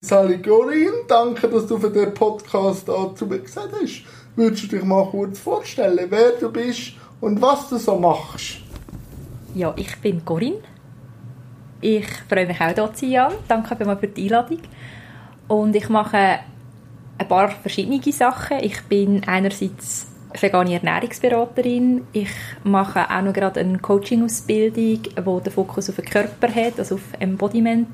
Sally Gorin, danke, dass du für den Podcast dazu gesagt hast. Würdest du dich mal kurz vorstellen, wer du bist und was du so machst? Ja, ich bin Corinne. Ich freue mich auch, hier zu sein. Danke für die Einladung. Und ich mache ein paar verschiedene Sachen. Ich bin einerseits vegane Ernährungsberaterin. Ich mache auch noch gerade eine Coaching-Ausbildung, die den Fokus auf den Körper hat, also auf Embodiment.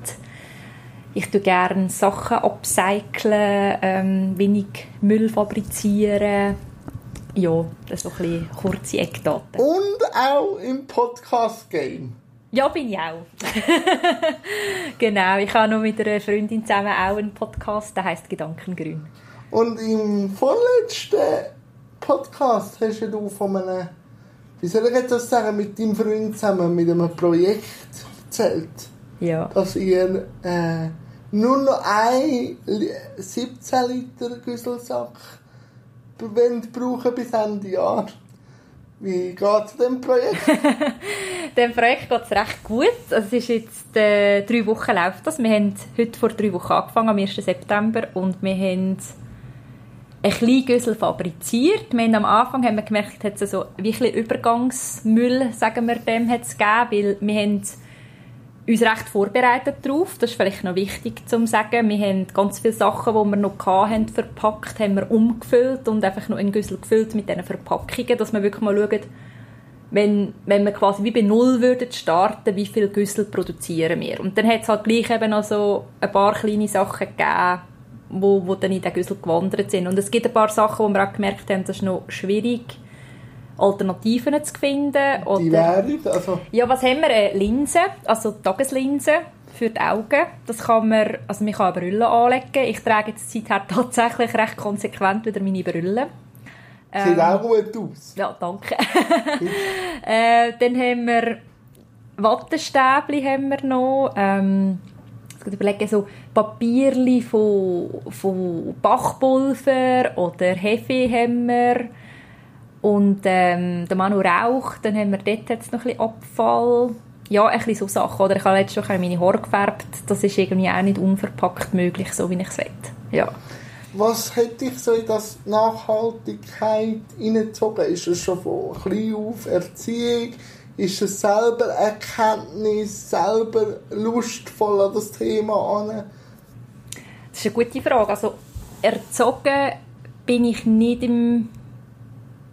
Ich tue gerne Sachen upcyclen, ähm, wenig Müll fabrizieren. Ja, das ist so ein bisschen kurze Eckdaten. Und auch im Podcast-Game. Ja, bin ich auch. genau, ich habe noch mit einer Freundin zusammen auch einen Podcast, der heißt Gedankengrün. Und im vorletzten Podcast hast du von einem, wie soll ich jetzt sagen, mit deinem Freund zusammen mit einem Projekt erzählt. Ja. Dass ihr äh, nur noch ein 17 Liter Güsselsack brauchen bis Ende Jahr. Wie geht es dem Projekt? dem Projekt geht es recht gut. Also es ist jetzt äh, drei Wochen läuft das. Wir haben heute vor drei Wochen angefangen, am 1. September, und wir haben ein kleines Güssel fabriziert. Wir haben am Anfang haben wir gemerkt, hat es so wie ein Übergangsmüll, sagen wir dem, hat es gegeben, weil wir haben uns recht vorbereitet darauf. Das ist vielleicht noch wichtig zu sagen. Wir haben ganz viele Sachen, die wir noch hatten, verpackt, haben wir umgefüllt und einfach noch in Güssel gefüllt mit diesen Verpackungen, dass wir wirklich mal schauen, wenn, wenn wir quasi wie bei Null würden starten, wie viel Güssel produzieren wir. Und dann hat es halt gleich eben noch so ein paar kleine Sachen gegeben, wo, wo dann in den Güssel gewandert sind. Und es gibt ein paar Sachen, wo wir auch gemerkt haben, das ist noch schwierig, Alternativen zu finden. Oder, die wären? Also. Ja, was haben wir? Linsen, also Tageslinsen für die Augen. Das kann man, also man kann eine Brille anlegen. Ich trage jetzt seither tatsächlich recht konsequent wieder meine Brille. Sieht ähm, auch gut aus. Ja, danke. äh, dann haben wir Wattestäbchen haben wir noch. Ähm, ich überlegen, so Papierli von, von Bachpulver oder Hefe haben wir. Und ähm, der Manu raucht, dann haben wir dort jetzt noch ein bisschen Abfall. Ja, ein bisschen so Sachen. Oder ich habe jetzt schon meine Haare gefärbt. Das ist irgendwie auch nicht unverpackt möglich, so wie ich es will. Ja. Was hat dich so in das Nachhaltigkeit hineingezogen? Ist es schon von klein auf Erziehung? Ist es selber Erkenntnis, selber lustvoll an das Thema an? Das ist eine gute Frage. Also erzogen bin ich nicht im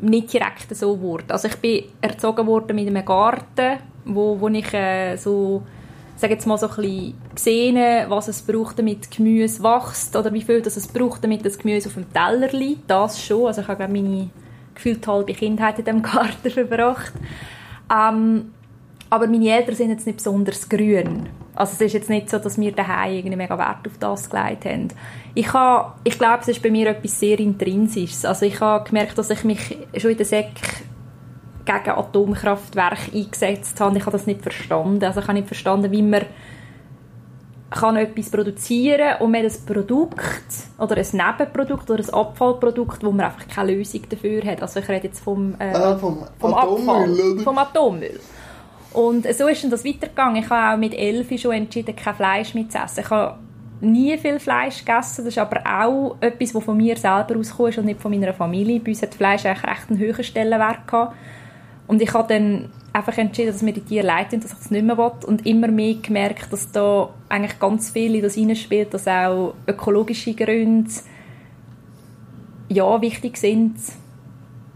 nicht direkt so geworden. Also ich bin erzogen worden mit einem Garten, wo, wo ich äh, so sage jetzt mal so ein bisschen gesehen, was es braucht, damit Gemüse wächst oder wie viel das es braucht, damit das Gemüse auf dem Teller liegt. Das schon. Also ich habe glaube meine gefühlt halbe Kindheit in diesem Garten verbracht. Ähm, aber meine Eltern sind jetzt nicht besonders grün. Also es ist jetzt nicht so, dass wir daheim irgendwie mega Wert auf das gelegt haben. Ich, habe, ich glaube, es ist bei mir etwas sehr Intrinsisches. Also ich habe gemerkt, dass ich mich schon in der Sek gegen Atomkraftwerke eingesetzt habe. Ich habe das nicht verstanden. Also ich habe nicht verstanden, wie man kann etwas produzieren und man ein Produkt oder ein Nebenprodukt oder ein Abfallprodukt, wo man einfach keine Lösung dafür hat. Also ich rede jetzt vom, äh, äh, vom, vom Atommüll, Abfall, vom Atommüll. Und so ist das weitergegangen. Ich habe auch mit elf schon entschieden, kein Fleisch mehr zu essen. Ich habe nie viel Fleisch gegessen. Das ist aber auch etwas, das von mir selber ausgekommen ist und nicht von meiner Familie. Bei uns hat Fleisch eigentlich recht einen höheren Stellenwert gehabt. Und ich habe dann einfach entschieden, dass mir die Tiere leid dass ich es nicht mehr will. Und immer mehr gemerkt, dass da eigentlich ganz viel in das hineinspielt, dass auch ökologische Gründe ja, wichtig sind.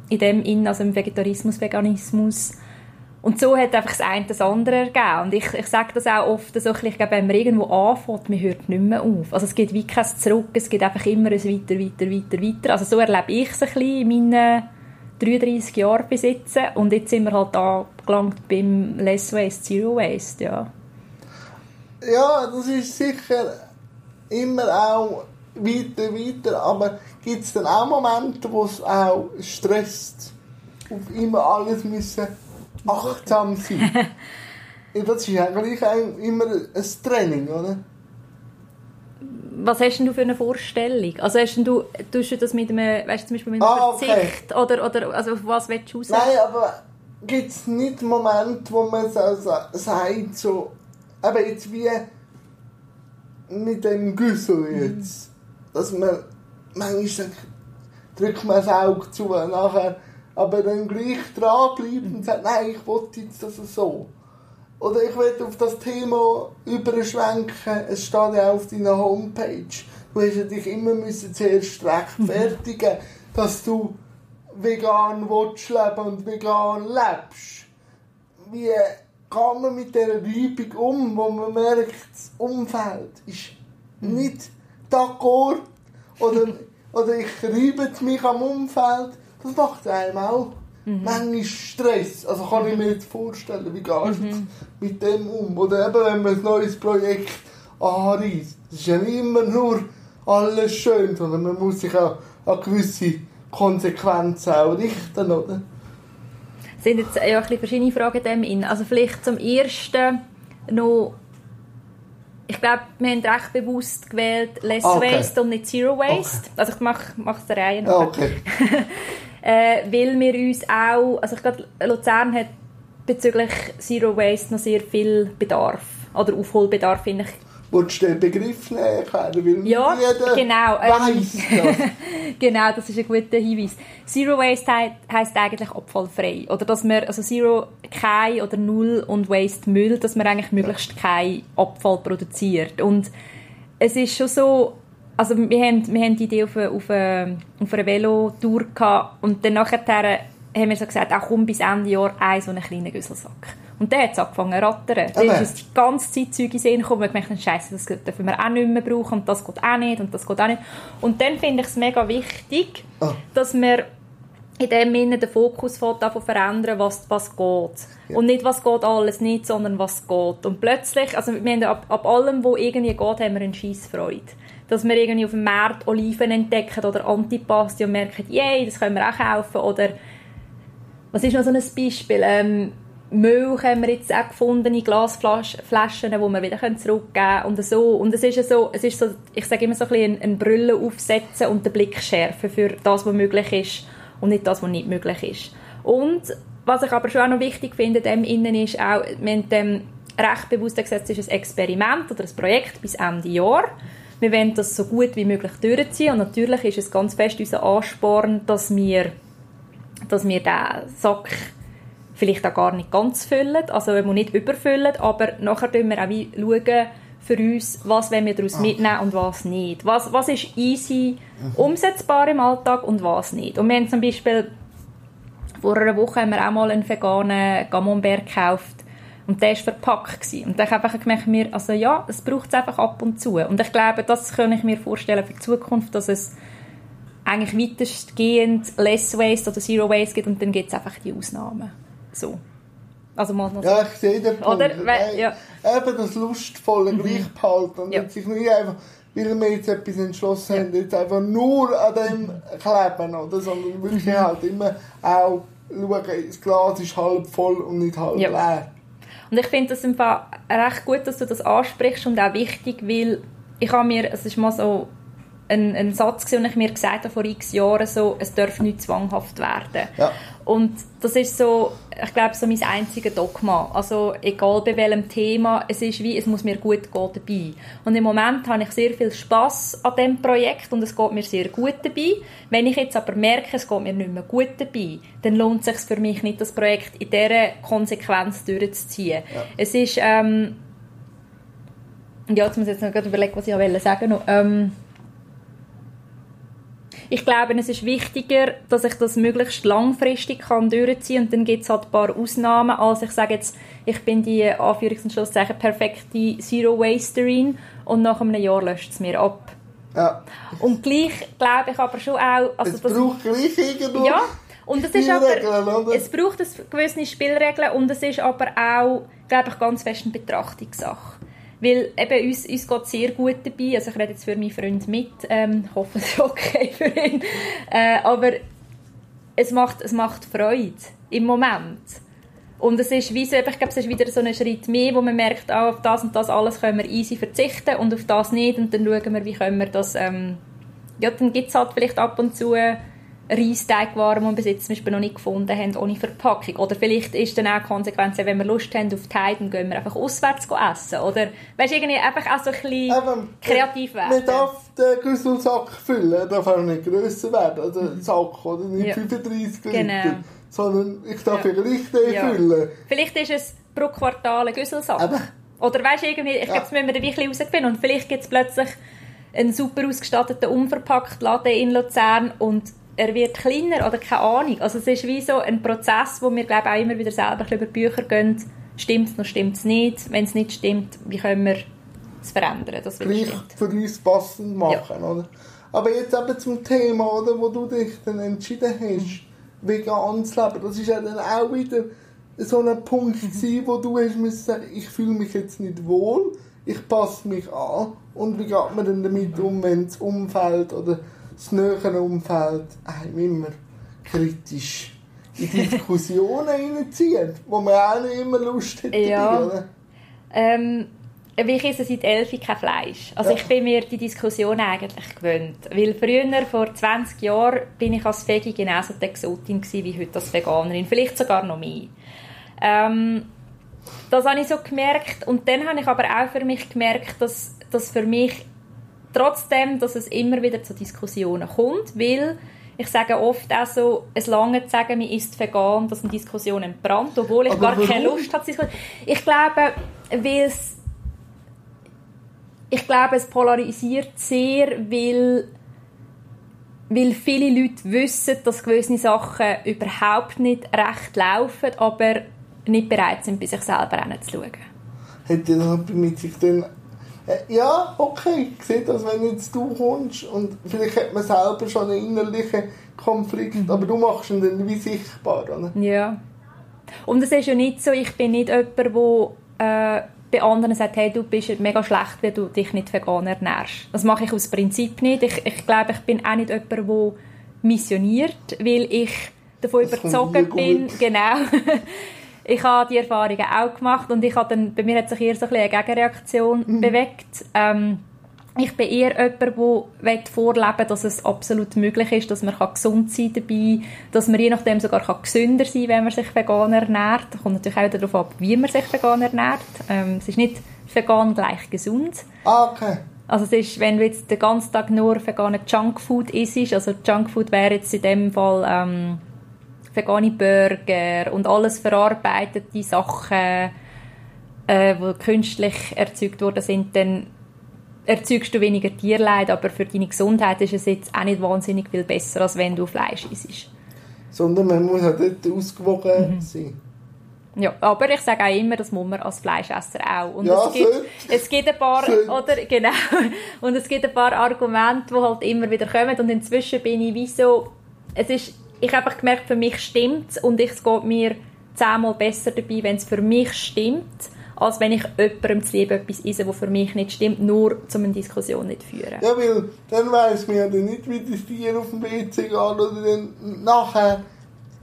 In dem Innen, also im Vegetarismus, Veganismus. Und so hat einfach das eine das andere ergeben. Und ich, ich sage das auch oft, so, ich glaube, wenn man irgendwo anfängt, man hört nicht mehr auf. Also es geht wie kein Zurück, es geht einfach immer ein weiter, weiter, weiter, weiter. Also so erlebe ich es ein bisschen in meinen 33 Jahren besitzen. Und jetzt sind wir halt angelangt beim Less Waste, Zero Waste, ja. Ja, das ist sicher immer auch weiter, weiter, aber gibt es dann auch Momente, wo es auch stresst, auf immer alles müssen achtsam sein. das ist eigentlich immer ein Training, oder? Was hast du für eine Vorstellung? Also hast du, tust du das mit einem, weißt du, zum Beispiel mit einem ah, okay. Verzicht? Oder, oder also auf was willst du raus? Nein, aber gibt es nicht Momente, wo man so, so sagt, so, eben jetzt wie, mit dem Güssel jetzt, dass man manchmal drückt man das Auge zu, nachher, aber dann gleich dranbleibt und sagt, nein, ich wollte jetzt das so. Oder ich will auf das Thema überschwenken, es steht ja auf deiner Homepage. Du hast ja dich immer müssen zuerst rechtfertigen, dass du vegan willst leben und vegan lebst. Wie geht man mit dieser Reibung um, wo man merkt, das Umfeld ist nicht d'accord oder, oder ich reibe mich am Umfeld. Das macht einem auch mhm. manchmal Stress. Also kann ich mir jetzt vorstellen, wie geht mhm. mit dem um? Oder eben, wenn man ein neues Projekt anreist. Es ist ja nicht immer nur alles schön, sondern man muss sich auch an gewisse Konsequenzen auch richten, oder? Es sind jetzt ja ein bisschen verschiedene Fragen dem in. Also vielleicht zum ersten noch ich glaube, wir haben recht bewusst gewählt Less okay. Waste und nicht Zero Waste. Okay. Also ich mache es der Reihe nach. Okay. äh, weil wir uns auch, also ich glaube, Luzern hat bezüglich Zero Waste noch sehr viel Bedarf oder Aufholbedarf, finde ich, Willst du den Begriff erklären? ja, genau. Ähm, weiss das. genau, das ist ein guter Hinweis. Zero Waste heisst eigentlich abfallfrei. Oder dass man, also Zero kein oder Null und Waste Müll, dass man eigentlich möglichst keinen Abfall produziert. Und es ist schon so, also wir haben, wir haben die Idee auf, auf, auf einer Velotour gehabt und dann nachher haben wir so gesagt, auch komm bis Ende Jahr ein so einen kleinen Güsselsack. Und dann hat es angefangen zu rattern. Dann ist die ganze Zeit Zeug in Sinn gekommen, und ich dachte, Scheiße, das dürfen wir auch nicht mehr brauchen und das geht auch nicht und das geht auch nicht. Und dann finde ich es mega wichtig, oh. dass wir in dem Sinne den Fokus verändern, was, was geht. Ja. Und nicht, was geht alles nicht, sondern was geht. Und plötzlich, also wir haben ab, ab allem, wo irgendwie geht, haben wir eine Scheissfreude. Dass wir irgendwie auf dem Markt Oliven entdecken oder Antipasti und merken, yay, das können wir auch kaufen. Oder, was ist noch so ein Beispiel? Ähm, Milch haben wir jetzt auch gefunden in Glasflaschen, die wir wieder zurückgeben können und so. Und es ist so, es ist so ich sage immer so ein bisschen eine Brille aufsetzen und den Blick schärfen für das, was möglich ist und nicht das, was nicht möglich ist. Und was ich aber schon auch noch wichtig finde, dem innen ist auch, wir haben dem recht bewusst gesagt, es ist ein Experiment oder ein Projekt bis Ende Jahr. Wir wollen das so gut wie möglich durchziehen und natürlich ist es ganz fest unser Ansporn, dass wir, dass wir den Sack vielleicht auch gar nicht ganz füllen, also wir nicht überfüllen, aber nachher schauen wir auch wie schauen für uns, was wollen wir daraus mitnehmen und was nicht. Was, was ist easy mhm. umsetzbar im Alltag und was nicht. Und wir haben zum Beispiel vor einer Woche haben wir auch mal einen veganen Camembert gekauft und der war verpackt. Gewesen. Und dann habe ich einfach gemerkt, mir, also ja, es braucht es einfach ab und zu. Und ich glaube, das kann ich mir vorstellen für die Zukunft, dass es eigentlich weitestgehend Less Waste oder Zero Waste gibt und dann gibt es einfach die Ausnahmen. So. Also mal noch Ja, ich sehe den Punkt. Oder? Weil, ja. Eben das Lustvolle mhm. gleich behalten und ja. sich nicht einfach, weil wir jetzt etwas entschlossen ja. haben, jetzt einfach nur an dem kleben, oder? sondern wirklich mhm. halt immer auch schauen, das Glas ist halb voll und nicht halb ja. leer. Und ich finde es einfach recht gut, dass du das ansprichst und auch wichtig, weil ich habe mir, es ist mal so ein, ein Satz, den ich mir gesagt habe vor x Jahren, so, es darf nicht zwanghaft werden. Ja. Und das ist so, ich glaube, so mein einziges Dogma. Also egal bei welchem Thema, es ist wie, es muss mir gut gehen dabei. Und im Moment habe ich sehr viel Spaß an dem Projekt und es geht mir sehr gut dabei. Wenn ich jetzt aber merke, es geht mir nicht mehr gut dabei, dann lohnt es sich für mich nicht, das Projekt in dieser Konsequenz durchzuziehen. Ja. Es ist, ähm, ja, jetzt muss ich jetzt noch überlegen, was ich sagen wollte. Ähm, ich glaube, es ist wichtiger, dass ich das möglichst langfristig kann durchziehen und dann gibt es halt ein paar Ausnahmen, als ich sage jetzt, ich bin die Anführungs- und Schlusszeichen perfekte Zero-Wasterin und nach einem Jahr löscht es mir ab. Ja. Und gleich glaube ich aber schon auch... Also es braucht gleich irgendwo ja, und es ist aber, es braucht gewisse Spielregeln und es ist aber auch, glaube ich, ganz fest eine Betrachtungssache. Weil eben uns, uns geht sehr gut dabei. Also ich rede jetzt für meinen Freund mit. Ähm, hoffe, es ist okay für ihn. Äh, aber es macht, es macht Freude im Moment. Und es ist wie so, ich glaube, es ist wieder so ein Schritt mehr, wo man merkt, oh, auf das und das alles können wir easy verzichten und auf das nicht. Und dann schauen wir, wie können wir das... Ähm, ja, dann gibt es halt vielleicht ab und zu Reisteigwaren, die wir bis jetzt zum Beispiel noch nicht gefunden haben, ohne Verpackung. Oder vielleicht ist dann auch die Konsequenz, wenn wir Lust haben auf die Heide, dann gehen wir einfach auswärts essen. Oder, weißt irgendwie einfach auch so ein bisschen Eben, kreativ werden. Man darf den Güsselsack füllen, er darf auch nicht grösser werden, also ein Sack, oder nicht Ja. 35 Liter, Genau. sondern ich darf Ja. gleich den Ja. füllen. Vielleicht ist es pro Quartal ein Güsselsack. Eben. Oder weißt du, irgendwie, ich Ja. glaube, müssen wir dann wirklich herausfinden. Und vielleicht gibt es plötzlich einen super ausgestatteten, unverpackt Laden in Luzern und er wird kleiner oder keine Ahnung. Also es ist wie so ein Prozess, wo wir, glaube auch immer wieder selber über Bücher gehen. Stimmt es noch, stimmt es nicht? Wenn es nicht stimmt, wie können wir es verändern, gleich stimmt? für uns passend machen, oder? Aber jetzt eben zum Thema, oder, wo du dich dann entschieden hast, vegan zu leben, das ist ja dann auch wieder so ein Punkt gewesen, wo du hast müssen sagen, ich fühle mich jetzt nicht wohl, ich passe mich an und wie geht man denn damit um, wenn das Umfeld oder das nähere Umfeld einem immer kritisch in Diskussionen reinzieht, wo man auch nicht immer Lust hat dabei, Ja. oder? Ähm, ich esse seit 11 kein Fleisch. Also Ja. ich bin mir die Diskussion eigentlich gewöhnt. Weil früher, vor 20 Jahren, bin ich als Veggie genauso die Exotin gewesen, wie heute als Veganerin. Vielleicht sogar noch mehr. Ähm, das habe ich so gemerkt. Und dann habe ich aber auch für mich gemerkt, dass, dass für mich trotzdem, dass es immer wieder zu Diskussionen kommt, weil ich sage oft auch so, es lange zu sagen, man ist vegan, dass eine Diskussion entbrannt, obwohl ich Aber gar keine? Lust habe. Ich glaube, weil es ich glaube, es polarisiert sehr, weil, weil viele Leute wissen, dass gewisse Sachen überhaupt nicht recht laufen, aber nicht bereit sind, bei sich selber hinzuschauen. hätte das mit sich dann ja, okay, ich sehe das, wenn jetzt du kommst und vielleicht hat man selber schon einen innerlichen Konflikt, Mhm. aber du machst ihn dann wie sichtbar, oder? Ja. Und es ist ja nicht so, ich bin nicht jemand, der äh, bei anderen sagt, hey, du bist mega schlecht, wenn du dich nicht vegan ernährst. Das mache ich aus Prinzip nicht. Ich, ich glaube, ich bin auch nicht jemand, der missioniert, weil ich davon Das mir bin, genau. ich habe die Erfahrungen auch gemacht und ich habe dann, bei mir hat sich eher so ein eine Gegenreaktion Mhm. bewegt. Ähm, ich bin eher jemand, der vorleben will, dass es absolut möglich ist, dass man gesund sein kann dabei, dass man je nachdem sogar gesünder sein kann, wenn man sich vegan ernährt. Das kommt natürlich auch darauf ab, wie man sich vegan ernährt. Ähm, es ist nicht vegan gleich gesund. Ah, okay. Also es ist, wenn du jetzt den ganzen Tag nur veganen Junkfood isst, also Junkfood wäre jetzt in dem Fall ähm, vegane Burger und alles verarbeitete Sachen, äh, die künstlich erzeugt worden sind, dann erzeugst du weniger Tierleid, aber für deine Gesundheit ist es jetzt auch nicht wahnsinnig viel besser, als wenn du Fleisch isst. Sondern man muss auch dort ausgewogen Mhm. sein. Ja, aber ich sage auch immer, das muss man als Fleischesser auch. Und Ja, es, gibt, es gibt ein paar, Sollte. oder, genau, und es gibt ein paar Argumente, die halt immer wieder kommen und inzwischen bin ich wie so, es ist, ich habe einfach gemerkt, für mich stimmt und es geht mir zehnmal besser dabei, wenn es für mich stimmt, als wenn ich jemandem zu lieb etwas esse, was für mich nicht stimmt, nur zu einer Diskussion nicht führen. Ja, weil dann weiss man ja nicht, wie das Tier auf dem WC geht oder dann nachher,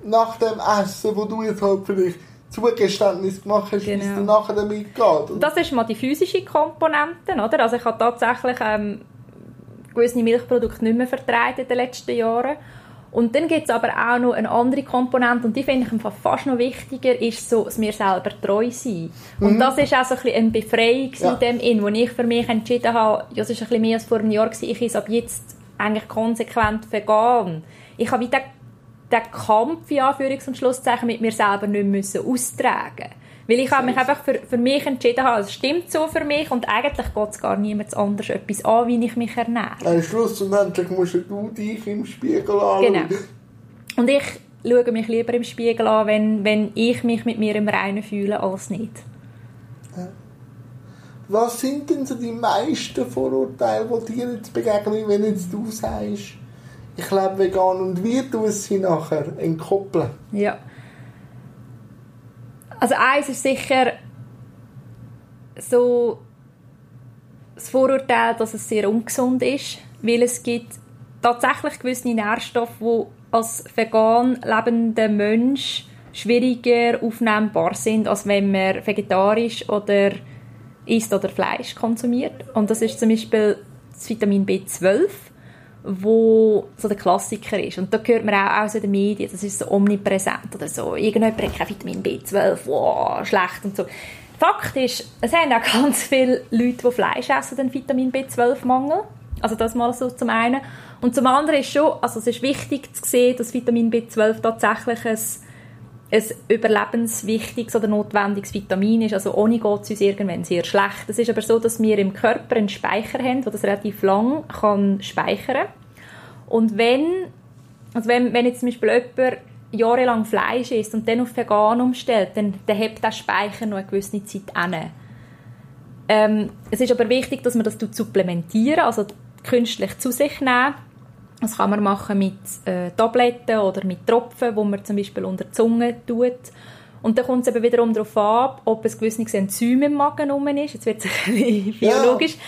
nach dem Essen, wo du jetzt halt vielleicht Zugeständnis gemacht hast, wie es Genau. dann nachher damit geht. oder? Das ist mal die physische Komponente, oder? Also ich habe tatsächlich ähm, gewisse Milchprodukte nicht mehr vertragen in den letzten Jahren. Und dann gibt es aber auch noch eine andere Komponente und die finde ich fast noch wichtiger, ist so, dass wir selber treu sind. Und das ist auch so ein bisschen eine Befreiung Mhm. Ja. in dem in, wo ich für mich entschieden habe, ja, es ist ein bisschen mehr als vor einem Jahr gewesen, ich esse ab jetzt eigentlich konsequent vegan. Ich habe wieder den Kampf, in Anführungs- und Schlusszeichen, mit mir selber nicht müssen austragen Weil ich habe mich einfach für, für mich entschieden, habe, es stimmt so für mich und eigentlich geht es gar niemand anders etwas an, wie ich mich ernähre. Am Schluss und endlich musst du dich im Spiegel anschauen. Genau. Und ich schaue mich lieber im Spiegel an, wenn, wenn ich mich mit mir im Reinen fühle, als nicht. Was sind denn so die meisten Vorurteile, die dir jetzt begegnen, wenn jetzt du sagst, ich lebe vegan und wie du es sie nachher entkoppeln? Ja. Also eins ist sicher so das Vorurteil, dass es sehr ungesund ist, weil es gibt tatsächlich gewisse Nährstoffe, die als vegan lebender Mensch schwieriger aufnehmbar sind, als wenn man vegetarisch oder isst oder Fleisch konsumiert. Und das ist zum Beispiel das Vitamin B12 wo so der Klassiker ist. Und da hört man auch aus den Medien, das ist so omnipräsent oder so. Irgendjemand hat kein Vitamin B12, wow, schlecht und so. Fakt ist, es haben auch ganz viele Leute, die Fleisch essen, den Vitamin B12-Mangel. Also das mal so zum einen. Und zum anderen ist schon, also es ist wichtig zu sehen, dass Vitamin B12 tatsächlich ein, ein überlebenswichtiges oder notwendiges Vitamin ist. Also ohne geht es uns irgendwann sehr schlecht. Es ist aber so, dass wir im Körper einen Speicher haben, der das relativ lang kann speichern Und wenn, also wenn, wenn jetzt zum Beispiel jemand jahrelang Fleisch isst und dann auf vegan umstellt, dann, dann hebt der Speicher noch eine gewisse Zeit an. Ähm, es ist aber wichtig, dass man das supplementieren, also künstlich zu sich nehmen das kann man machen mit äh, Tabletten oder mit Tropfen, wo man zum Beispiel unter die Zunge tut. Und dann kommt es eben wiederum darauf an, ob ein gewisses Enzym im Magen rum ist. Jetzt wird es ein bisschen biologisch. Ja.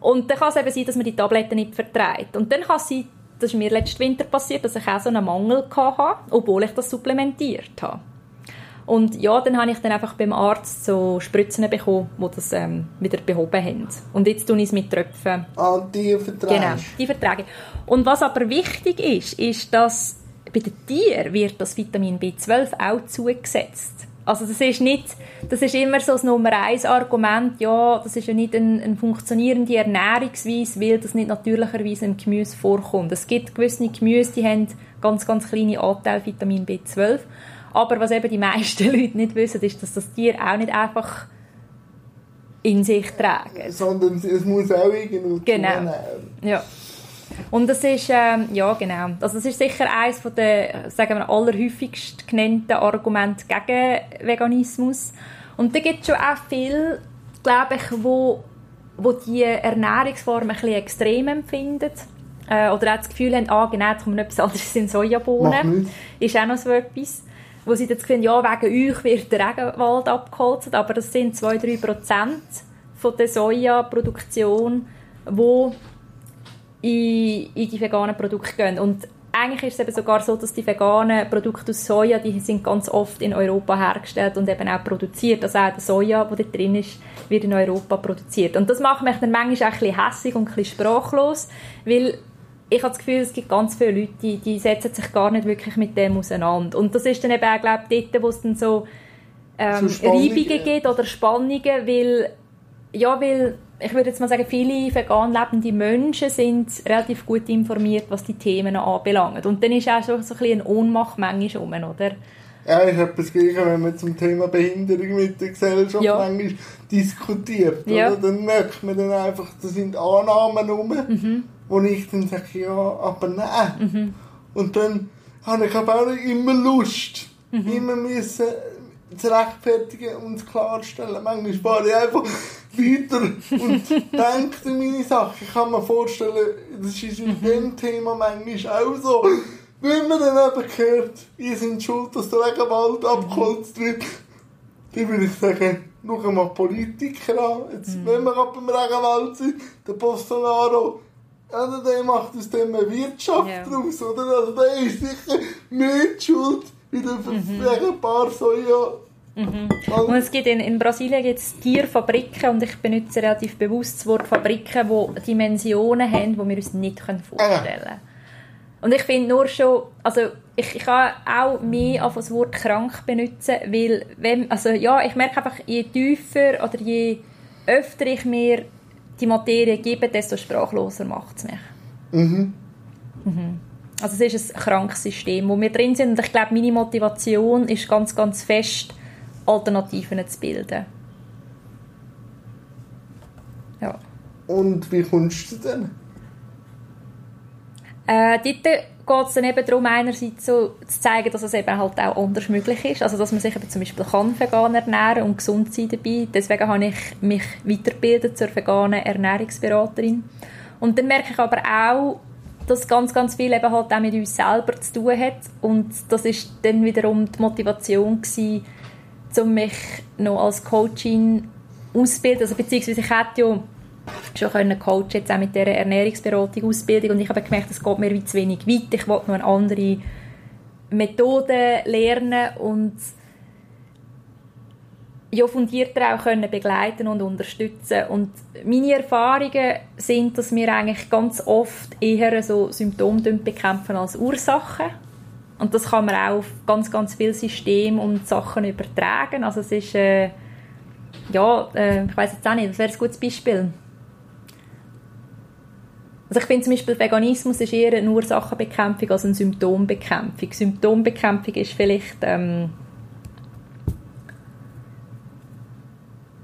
Und dann kann es eben sein, dass man die Tabletten nicht verträgt. Und dann kann es sein, das ist mir letzten Winter passiert, dass ich auch so einen Mangel hatte, obwohl ich das supplementiert habe. Und ja, dann habe ich dann einfach beim Arzt so Spritzen bekommen, die das ähm, wieder behoben haben. Und jetzt tue ich es mit Tröpfen. Ah, die vertrage Genau, die vertrage Und was aber wichtig ist, ist, dass bei den Tieren wird das Vitamin B12 auch zugesetzt. Also das ist nicht, das ist immer so das Nummer eins Argument, ja, das ist ja nicht eine, eine funktionierende Ernährungsweise, weil das nicht natürlicherweise im Gemüse vorkommt. Es gibt gewisse Gemüse, die haben ganz, ganz kleine Anteile Vitamin B12 aber was eben die meisten Leute nicht wissen, ist, dass das Tier auch nicht einfach in sich tragen. Sondern es muss auch irgendwo Genau. Ja. Und das ist, ähm, ja genau, also das ist sicher eines von der, sagen wir, allerhäufigst genannten Argumente gegen Veganismus. Und da gibt es schon auch viel, glaube ich, wo, wo die Ernährungsform ein bisschen extrem empfinden. Äh, oder auch das Gefühl haben, ah genau, da kommt etwas anderes in Sojabohnen. Ist auch noch so etwas wo sie jetzt finden, ja, wegen euch wird der Regenwald abgeholzt, aber das sind 2-3 Prozent von der Sojaproduktion, die in, in die veganen Produkte gehen. Und eigentlich ist es eben sogar so, dass die veganen Produkte aus Soja, die sind ganz oft in Europa hergestellt und eben auch produziert. Also auch der Soja, der da drin ist, wird in Europa produziert. Und das macht mich dann manchmal auch ein bisschen hässig und ein bisschen sprachlos, weil ich habe das Gefühl, es gibt ganz viele Leute, die, die setzen sich gar nicht wirklich mit dem auseinander. Und das ist dann eben auch, glaube ich, dort, wo es dann so, ähm, so Reibungen gibt oder Spannungen, weil, ja, weil, ich würde jetzt mal sagen, viele vegan lebende Menschen sind relativ gut informiert, was die Themen anbelangt. Und dann ist auch so ein bisschen eine Ohnmacht manchmal rum, oder? Ja, ich habe das Gleiche, wenn man zum Thema Behinderung mit der Gesellschaft ja. manchmal diskutiert. Ja. Oder? Dann merkt man dann einfach, da sind Annahmen rum. Mhm wo ich dann sage, ja, aber nein. Mhm. Und dann habe ich aber auch immer Lust, mhm. immer müssen zu rechtfertigen und zu klarstellen. Manchmal fahre ich einfach weiter und denke an meine Sachen. Ich kann mir vorstellen, das ist in dem Thema manchmal auch so. Wenn man dann eben hört, ihr seid schuld, dass der Regenwald abgeholzt wird, dann würde ich sagen, schau mal Politiker an. Jetzt, mhm. wenn wir gerade beim Regenwald sind, der Bolsonaro, also der macht aus dem eine Wirtschaft ja. draus, oder? Also der ist sicher nicht schuld, wieder mhm. wegen ein paar Soja. Mhm. Und es gibt in, in Brasilien gibt es Tierfabriken und ich benutze relativ bewusst das Wort Fabriken, die Dimensionen haben, die wir uns nicht vorstellen können. Und ich finde nur schon, also ich, ich kann auch mehr auf das Wort krank benutzen, weil wenn, also ja, ich merke einfach, je tiefer oder je öfter ich mir die Materie geben, desto sprachloser macht es mich. Mhm. Mhm. Also es ist ein krankes System, wo wir drin sind und ich glaube, meine Motivation ist ganz, ganz fest, Alternativen zu bilden. Ja. Und wie kommst du denn? Äh, dort geht es dann eben darum, einerseits so zu zeigen, dass es eben halt auch anders möglich ist. Also, dass man sich eben zum Beispiel kann vegan ernähren und gesund sein dabei. Deswegen habe ich mich weitergebildet zur veganen Ernährungsberaterin. Und dann merke ich aber auch, dass ganz, ganz viel eben halt auch mit uns selber zu tun hat. Und das ist dann wiederum die Motivation gewesen, um mich noch als Coachin auszubilden. Also, beziehungsweise ich hätte ja schon können coachen, jetzt auch mit dieser Ernährungsberatung, Ausbildung und ich habe gemerkt, es geht mir wie zu wenig weit. Ich wollte noch eine andere Methode lernen und ja, fundierter auch können begleiten und unterstützen und meine Erfahrungen sind, dass wir eigentlich ganz oft eher so Symptome bekämpfen als Ursachen und das kann man auch auf ganz, ganz viele Systeme und Sachen übertragen. Also es ist, äh, ja, äh, ich weiß jetzt auch nicht, das wäre ein gutes Beispiel. Also ich finde zum Beispiel, Veganismus ist eher eine Ursachenbekämpfung als eine Symptombekämpfung. Symptombekämpfung ist vielleicht ähm,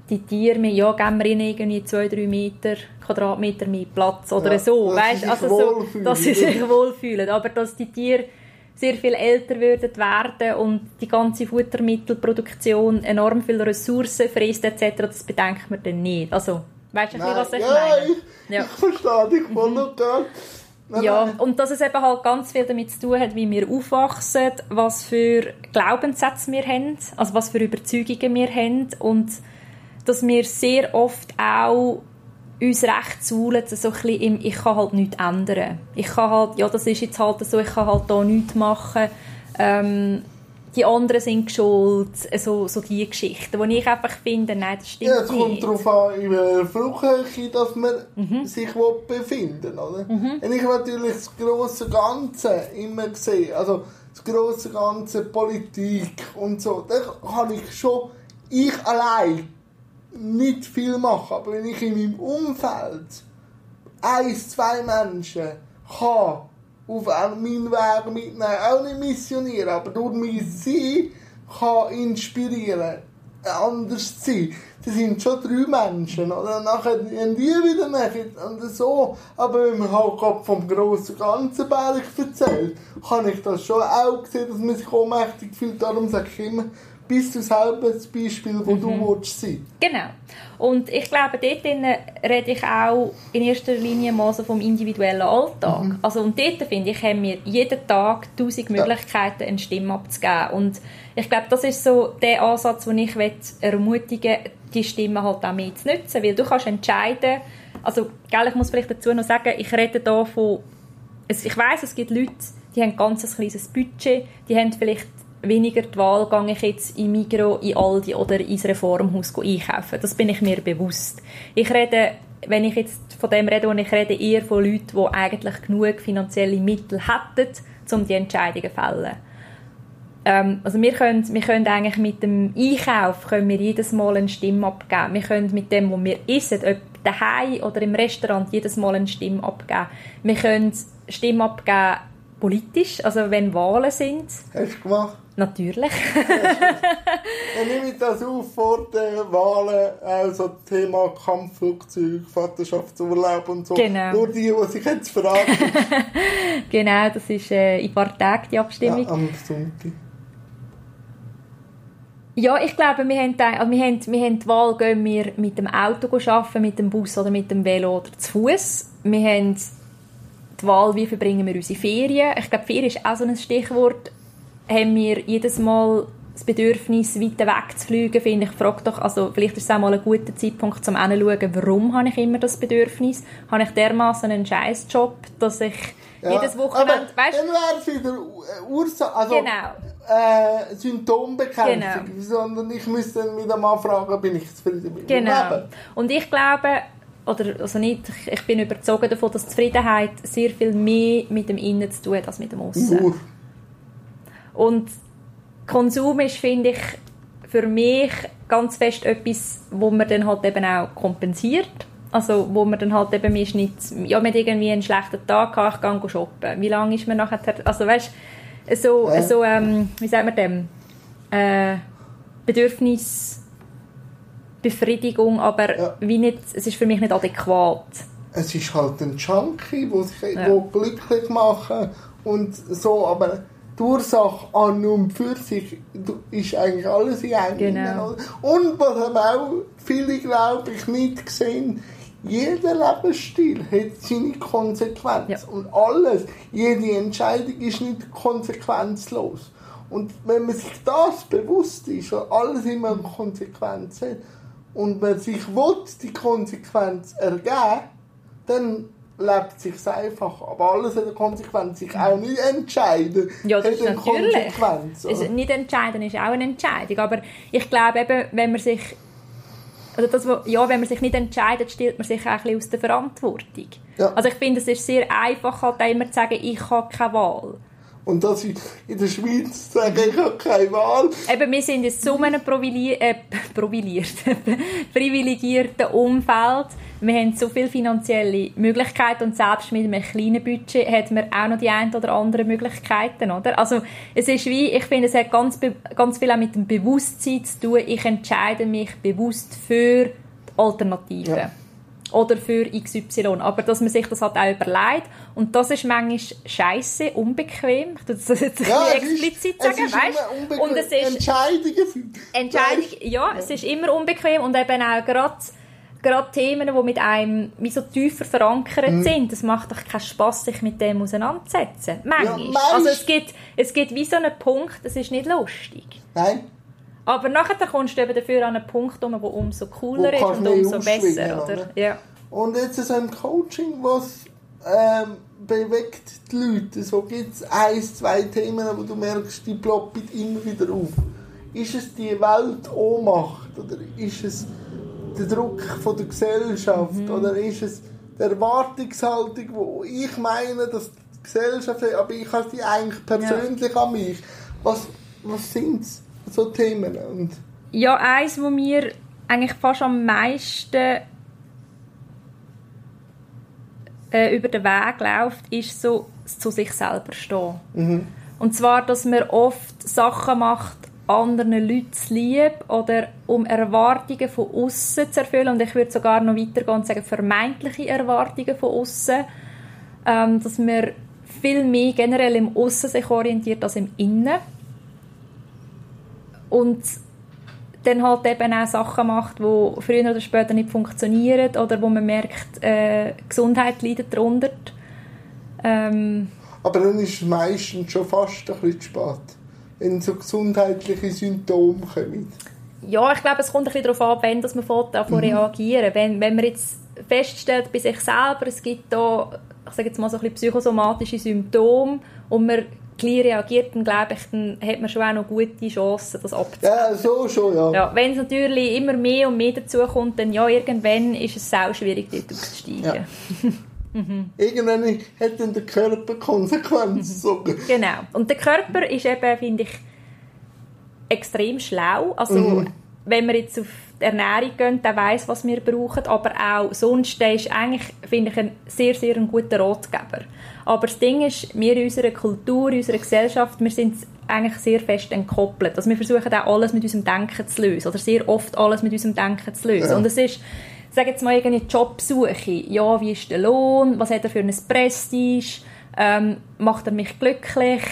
die Tiere, ja, geben wir ihnen irgendwie zwei, drei Meter, Quadratmeter mehr Platz oder ja, so, weißt? Also so, dass sie sich wohlfühlen. Aber dass die Tiere sehr viel älter würden werden und die ganze Futtermittelproduktion enorm viele Ressourcen frisst etc., das bedenkt man dann nicht. Also, weißt du, was ich meine? Ich, ja, ich verstehe dich voll mhm. und Nein, ja, nein. und dass es eben halt ganz viel damit zu tun hat, wie wir aufwachsen, was für Glaubenssätze wir haben, also was für Überzeugungen wir haben und dass wir sehr oft auch uns recht zuhlen, so ein im «Ich kann halt nichts ändern». Ich kann halt, ja, das ist jetzt halt so, ich kann halt da nichts machen. Ähm, die anderen sind schuld, so, so die Geschichten, wo ich einfach finde, nein, das stimmt ja, es kommt darauf an, in welcher Flughöhe dass man mhm. sich befinden oder? Mhm. Wenn ich natürlich das grosse Ganze immer sehe, also das grosse Ganze Politik und so, dann kann ich schon, ich allein nicht viel machen, aber wenn ich in meinem Umfeld ein, zwei Menschen kann auf meinen Weg mitnehmen, auch nicht missionieren, aber durch mein Sein kann inspirieren, anders zu sein. Das sind schon drei Menschen, oder? Nachher haben die wieder nachher, und so. Aber wenn man halt vom grossen ganzen Berg erzählt, kann ich das schon auch sehen, dass man sich ohnmächtig fühlt. Darum sage ich immer, bist du selber das Beispiel, wo mhm. du willst sein Genau. Und ich glaube, dort rede ich auch in erster Linie mal so vom individuellen Alltag. Mhm. Also, und dort, finde ich, haben wir jeden Tag tausend Möglichkeiten, eine Stimme abzugeben. Und ich glaube, das ist so der Ansatz, den ich ermutigen die Stimme halt auch mit zu nutzen. Weil du kannst entscheiden, also, gell, ich muss vielleicht dazu noch sagen, ich rede hier von, ich weiß, es gibt Leute, die haben ein ganz kleines Budget, die haben vielleicht weniger die Wahl, gehe ich jetzt in Migro, in Aldi oder ins Reformhaus einkaufen. Das bin ich mir bewusst. Ich rede, wenn ich jetzt von dem rede, wo ich rede, eher von Leuten, die eigentlich genug finanzielle Mittel hätten, um die Entscheidungen zu fällen. Ähm, also wir können, wir können eigentlich mit dem Einkauf können wir jedes Mal eine Stimme abgeben. Wir können mit dem, was wir essen, ob daheim oder im Restaurant, jedes Mal eine Stimme abgeben. Wir können Stimme abgeben politisch, also wenn Wahlen sind. Hast du gemacht? Natürlich. Dann nehme ich das auf vor den Wahlen, also Thema Kampfflugzeug, Vaterschaftsurlaub und so. Genau. Nur die, die sich jetzt fragen. genau, das ist äh, in ein paar Tagen die Abstimmung. Ja, am Sonntag. Ja, ich glaube, wir haben, also wir haben, wir haben die Wahl, gehen wir mit dem Auto arbeiten, mit dem Bus oder mit dem Velo oder zu Fuß. Wir haben die Wahl, wie verbringen wir unsere Ferien. Ich glaube, Ferien ist auch so ein Stichwort haben wir jedes Mal das Bedürfnis, weiter wegzufliegen, finde ich, frage doch, also vielleicht ist es auch mal ein guter Zeitpunkt, um hinzuschauen, warum habe ich immer das Bedürfnis? Habe ich dermaßen einen Scheißjob, dass ich ja, jedes Wochenende, weißt Dann wäre es wieder Ursache, also genau. äh, Symptombekämpfung, genau. sondern ich müsste dann wieder mal fragen, bin ich zufrieden mit genau. Leben? Und ich glaube, oder also nicht, ich bin überzeugt davon, dass Zufriedenheit sehr viel mehr mit dem Innen zu tun hat als mit dem Aussen. Nur. Und Konsum ist, finde ich, für mich ganz fest etwas, wo man dann halt eben auch kompensiert. Also, wo man dann halt eben, ist nicht, ja, man hat irgendwie einen schlechten Tag gehabt, ich gehe shoppen. Wie lange ist man nachher, also weißt so, ja. so ähm, wie sagt man dem, äh, Bedürfnisbefriedigung, aber ja. wie nicht, es ist für mich nicht adäquat. Es ist halt ein Junkie, der sich ja. glücklich machen und so, aber die Ursache an und für sich ist eigentlich alles in einem. Genau. Und was haben auch viele, glaube ich, nicht gesehen, jeder Lebensstil hat seine Konsequenz. Ja. Und alles, jede Entscheidung ist nicht konsequenzlos. Und wenn man sich das bewusst ist, und alles immer eine Konsequenz hat, und man sich will, die Konsequenz ergeben, dann lebt sich einfach. Aber alles hat eine Konsequenz. Sich auch nicht entscheiden Ja, das ist eine natürlich. Konsequenz. Also nicht entscheiden ist auch eine Entscheidung. Aber ich glaube eben, wenn man sich also das, wo- ja, wenn man sich nicht entscheidet, stellt man sich auch ein bisschen aus der Verantwortung. Ja. Also ich finde, es ist sehr einfach, halt immer zu sagen, ich habe keine Wahl. Und dass ich in der Schweiz sage, ich habe keine Wahl. Eben, wir sind in so einem äh, privilegierten Umfeld. Wir haben so viele finanzielle Möglichkeiten und selbst mit einem kleinen Budget hat man auch noch die ein oder anderen Möglichkeiten, oder? Also, es ist wie, ich finde, es hat ganz, ganz viel auch mit dem Bewusstsein zu tun. Ich entscheide mich bewusst für die Alternativen. Ja. Oder für XY. Aber dass man sich das halt auch überlegt. Und das ist manchmal scheiße, unbequem. Ich das jetzt Ja, es ist- explizit es sagen, ist weißt immer unbequem. Und es ist, Entscheidungen sind... Entscheidung, ja, es ist immer unbequem und eben auch gerade gerade Themen, die mit einem wie so tiefer verankert Mhm. sind, das macht doch keinen Spass, sich mit dem auseinanderzusetzen. Manchmal. Ja, meist- Also es gibt, es gibt wie so einen Punkt, das ist nicht lustig. Nein. Aber nachher kommst du eben dafür an einen Punkt, der umso cooler Wo ist und umso besser. Oder? oder? Ja. Und jetzt so im Coaching, was ähm, bewegt die Leute? So gibt es ein, zwei Themen, wo du merkst, die ploppen immer wieder auf. Ist es die Weltohnmacht oder ist es der Druck von der Gesellschaft Mhm. oder ist es die Erwartungshaltung, wo ich meine, dass die Gesellschaft aber ich habe die eigentlich persönlich an mich. Was, was sind so Themen? Und Ja, eins, wo mir eigentlich fast am meisten äh, über den Weg läuft, ist so zu sich selber stehen. Und zwar, dass man oft Sachen macht, anderen Leuten zu lieb oder um Erwartungen von außen zu erfüllen. Und ich würde sogar noch weitergehen und sagen, vermeintliche Erwartungen von außen. Ähm, dass man viel mehr generell im Aussen sich orientiert als im Innen. Und dann halt eben auch Sachen macht, die früher oder später nicht funktionieren oder wo man merkt, äh, die Gesundheit leidet darunter. Ähm, Aber dann ist es meistens schon fast ein bisschen zu spät, wenn so gesundheitliche Symptome kommen. ja, ich glaube, es kommt ein bisschen darauf an, wenn dass man davon reagieren wenn, wenn man jetzt feststellt bei sich selber, es gibt da, ich sage jetzt mal so ein bisschen psychosomatische Symptome und man gleich reagiert, dann glaube ich, dann hat man schon auch noch gute Chancen, das abzuwenden. Ja, so schon, ja. Ja, wenn es natürlich immer mehr und mehr dazu kommt, dann ja, irgendwann ist es sau schwierig, dort auszusteigen. Irgendwann hat dann der Körper Konsequenzen. So. Genau. Und der Körper ist eben, finde ich, extrem schlau. Also, wenn wir jetzt auf die Ernährung gehen, der weiß, was wir brauchen, aber auch sonst, der ist eigentlich, finde ich, ein sehr, sehr ein guter Ratgeber. Aber das Ding ist, wir in unserer Kultur, in unserer Gesellschaft, wir sind eigentlich sehr fest entkoppelt. Also wir versuchen auch alles mit unserem Denken zu lösen. Oder sehr oft alles mit unserem Denken zu lösen. Ja. Und es ist, sage jetzt mal, irgendeine Jobsuche. Ja, wie ist der Lohn? Was hat er für ein Prestige? Ähm, macht er mich glücklich?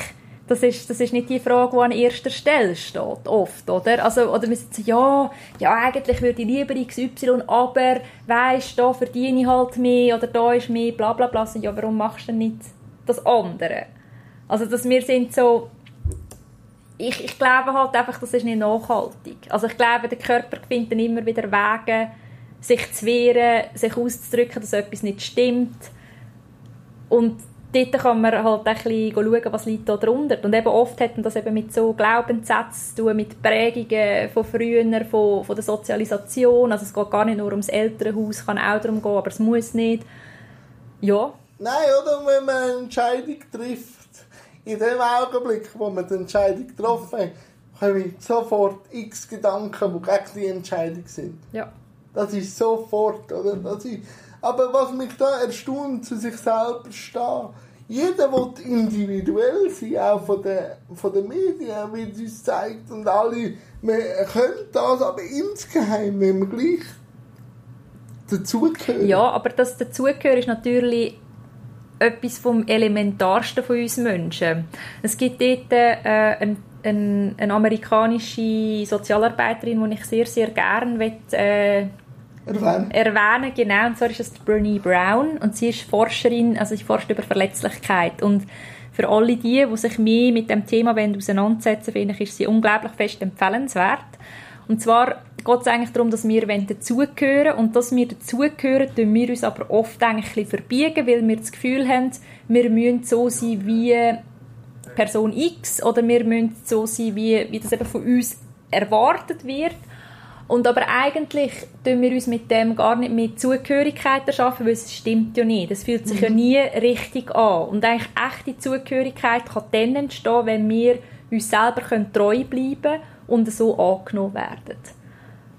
Das ist, das ist nicht die Frage, die an erster Stelle steht, oft, oder? Also, oder wir sagen, ja, ja, eigentlich würde ich lieber XY, aber, weisst, da verdiene ich halt mehr, oder da ist mehr, bla, bla, bla. Ja, warum machst du denn nicht das andere? Also, dass wir sind so, ich, ich glaube halt einfach, das ist nicht nachhaltig. Also, ich glaube, der Körper findet dann immer wieder Wege, sich zu wehren, sich auszudrücken, dass etwas nicht stimmt. Und dort kann man halt ein bisschen schauen, was liegt da drunter. Und eben oft hat man das eben mit so Glaubenssätzen zu tun, mit Prägungen von früher, von, von der Sozialisation. Also es geht gar nicht nur ums Elternhaus, kann auch darum gehen, aber es muss nicht. Ja, Nein, oder? Wenn man eine Entscheidung trifft, in dem Augenblick, wo man die Entscheidung getroffen hat, kommen sofort x Gedanken, die gegen die Entscheidung sind. ja. Das ist sofort, oder? Das ist, aber was mich da erstaunt, zu sich selber stehen, jeder will individuell sein, auch von den, von den Medien, wie es uns zeigt, und alle, wir können das, aber insgeheim, wenn wir gleich dazugehören. Ja, aber das Dazugehören ist natürlich etwas vom Elementarsten von uns Menschen. Es gibt dort äh, eine, eine, eine amerikanische Sozialarbeiterin, die ich sehr, sehr gerne will, äh, Erwähnen. erwähnen genau, und zwar ist das Bernie Brown und sie ist Forscherin, also sie forscht über Verletzlichkeit und für alle die, die sich mehr mit dem Thema auseinandersetzen wollen, finde ich, ist sie unglaublich fest empfehlenswert. Und zwar geht es eigentlich darum, dass wir dazugehören und dass wir dazugehören, tun wir uns aber oft eigentlich verbiegen, weil wir das Gefühl haben, wir müssen so sein wie Person X oder wir müssen so sein, wie, wie das eben von uns erwartet wird. Und aber eigentlich tun wir uns mit dem gar nicht mit Zugehörigkeit erschaffen, weil es stimmt ja nicht. Es fühlt sich mhm. ja nie richtig an. Und eigentlich echte Zugehörigkeit kann dann entstehen, wenn wir uns selber treu bleiben können und so angenommen werden.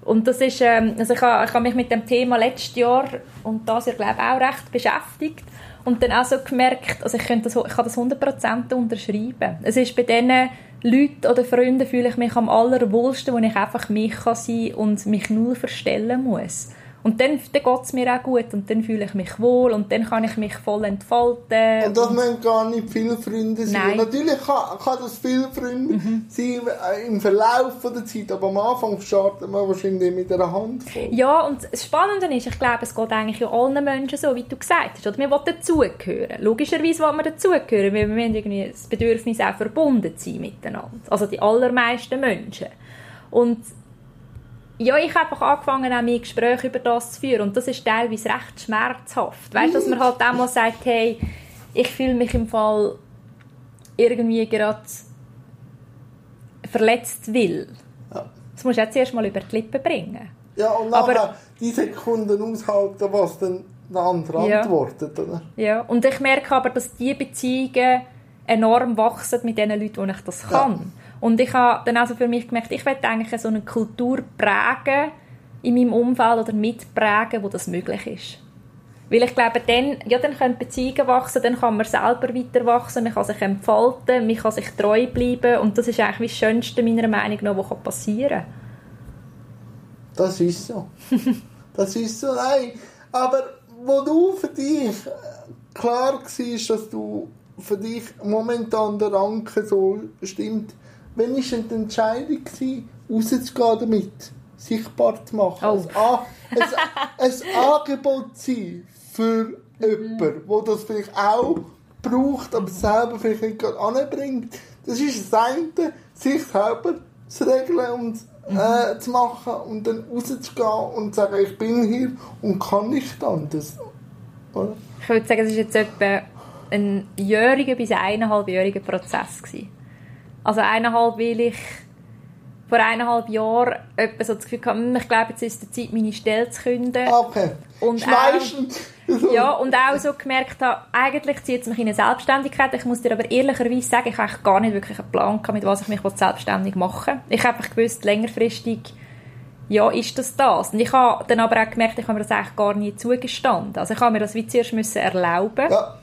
Und das ist, ähm, also ich habe, ich habe mich mit dem Thema letztes Jahr und das Jahr, glaube ich, auch recht beschäftigt und dann auch so gemerkt, also ich, könnte das, ich kann das 100% unterschreiben. Es ist bei diesen Leuten oder Freunden fühle ich mich am allerwohlsten, wo ich einfach mich kann sein und mich null verstellen muss. Und dann, dann geht es mir auch gut und dann fühle ich mich wohl und dann kann ich mich voll entfalten. Und das müssen gar nicht viele Freunde sein. Nein. Natürlich kann, kann das viele Freunde mhm. sein äh, im Verlauf der Zeit, aber am Anfang startet man wahrscheinlich mit einer Handvoll. Ja, und das Spannende ist, ich glaube, es geht eigentlich ja allen Menschen so, wie du gesagt hast. Oder wir wollen dazugehören. Logischerweise wollen wir dazugehören, weil wir irgendwie das Bedürfnis auch verbunden sein miteinander. Also die allermeisten Menschen. Und ja, ich habe einfach angefangen, auch mehr Gespräche über das zu führen und das ist teilweise recht schmerzhaft. Weißt du, dass man halt auch mal sagt, hey, ich fühle mich im Fall irgendwie gerade verletzt will. Ja. Das musst du jetzt erst mal über die Lippen bringen. Ja, und nachher Aber, die Sekunden aushalten, was dann der andere ja. antwortet, oder? Ja, und ich merke aber, dass diese Beziehungen enorm wachsen mit den Leuten, wo ich das kann. Ja. Und ich habe dann also für mich gemerkt, ich möchte eigentlich so eine Kultur prägen in meinem Umfeld oder mitprägen, wo das möglich ist. Weil ich glaube, dann, ja, dann können Beziehungen wachsen, dann kann man selber weiter wachsen, man kann sich entfalten, man kann sich treu bleiben und das ist eigentlich das Schönste meiner Meinung nach, was passieren kann. Das ist so. das ist so, nein. Aber wo du für dich klar war, dass du für dich momentan der Anker so stimmt, Wann war denn die Entscheidung, rauszugehen damit? Sichtbar zu machen? Oh. Ein, ein, ein Angebot sein für jemanden, der das vielleicht auch braucht, aber selber vielleicht nicht gerade anbringt. Das ist das eine, sich selber zu regeln und äh, zu machen und dann rauszugehen und zu sagen, ich bin hier und kann nicht anders. Oder? Ich würde sagen, es war jetzt etwa ein jähriger bis eineinhalbjähriger Prozess. Gewesen. Also eineinhalb, weil ich vor eineinhalb Jahren etwa so das Gefühl hatte, hm, ich glaube, jetzt ist es Zeit, meine Stelle zu kündigen. Okay. Und auch, ja, und auch so gemerkt habe, eigentlich zieht es mich in eine Selbstständigkeit. Ich muss dir aber ehrlicherweise sagen, ich habe gar nicht wirklich einen Plan gehabt, mit was ich mich selbstständig machen will. Ich habe einfach gewusst, längerfristig, ja, ist das das? Und ich habe dann aber auch gemerkt, ich habe mir das eigentlich gar nie zugestanden. Also ich habe mir das wie zuerst müssen erlauben ja.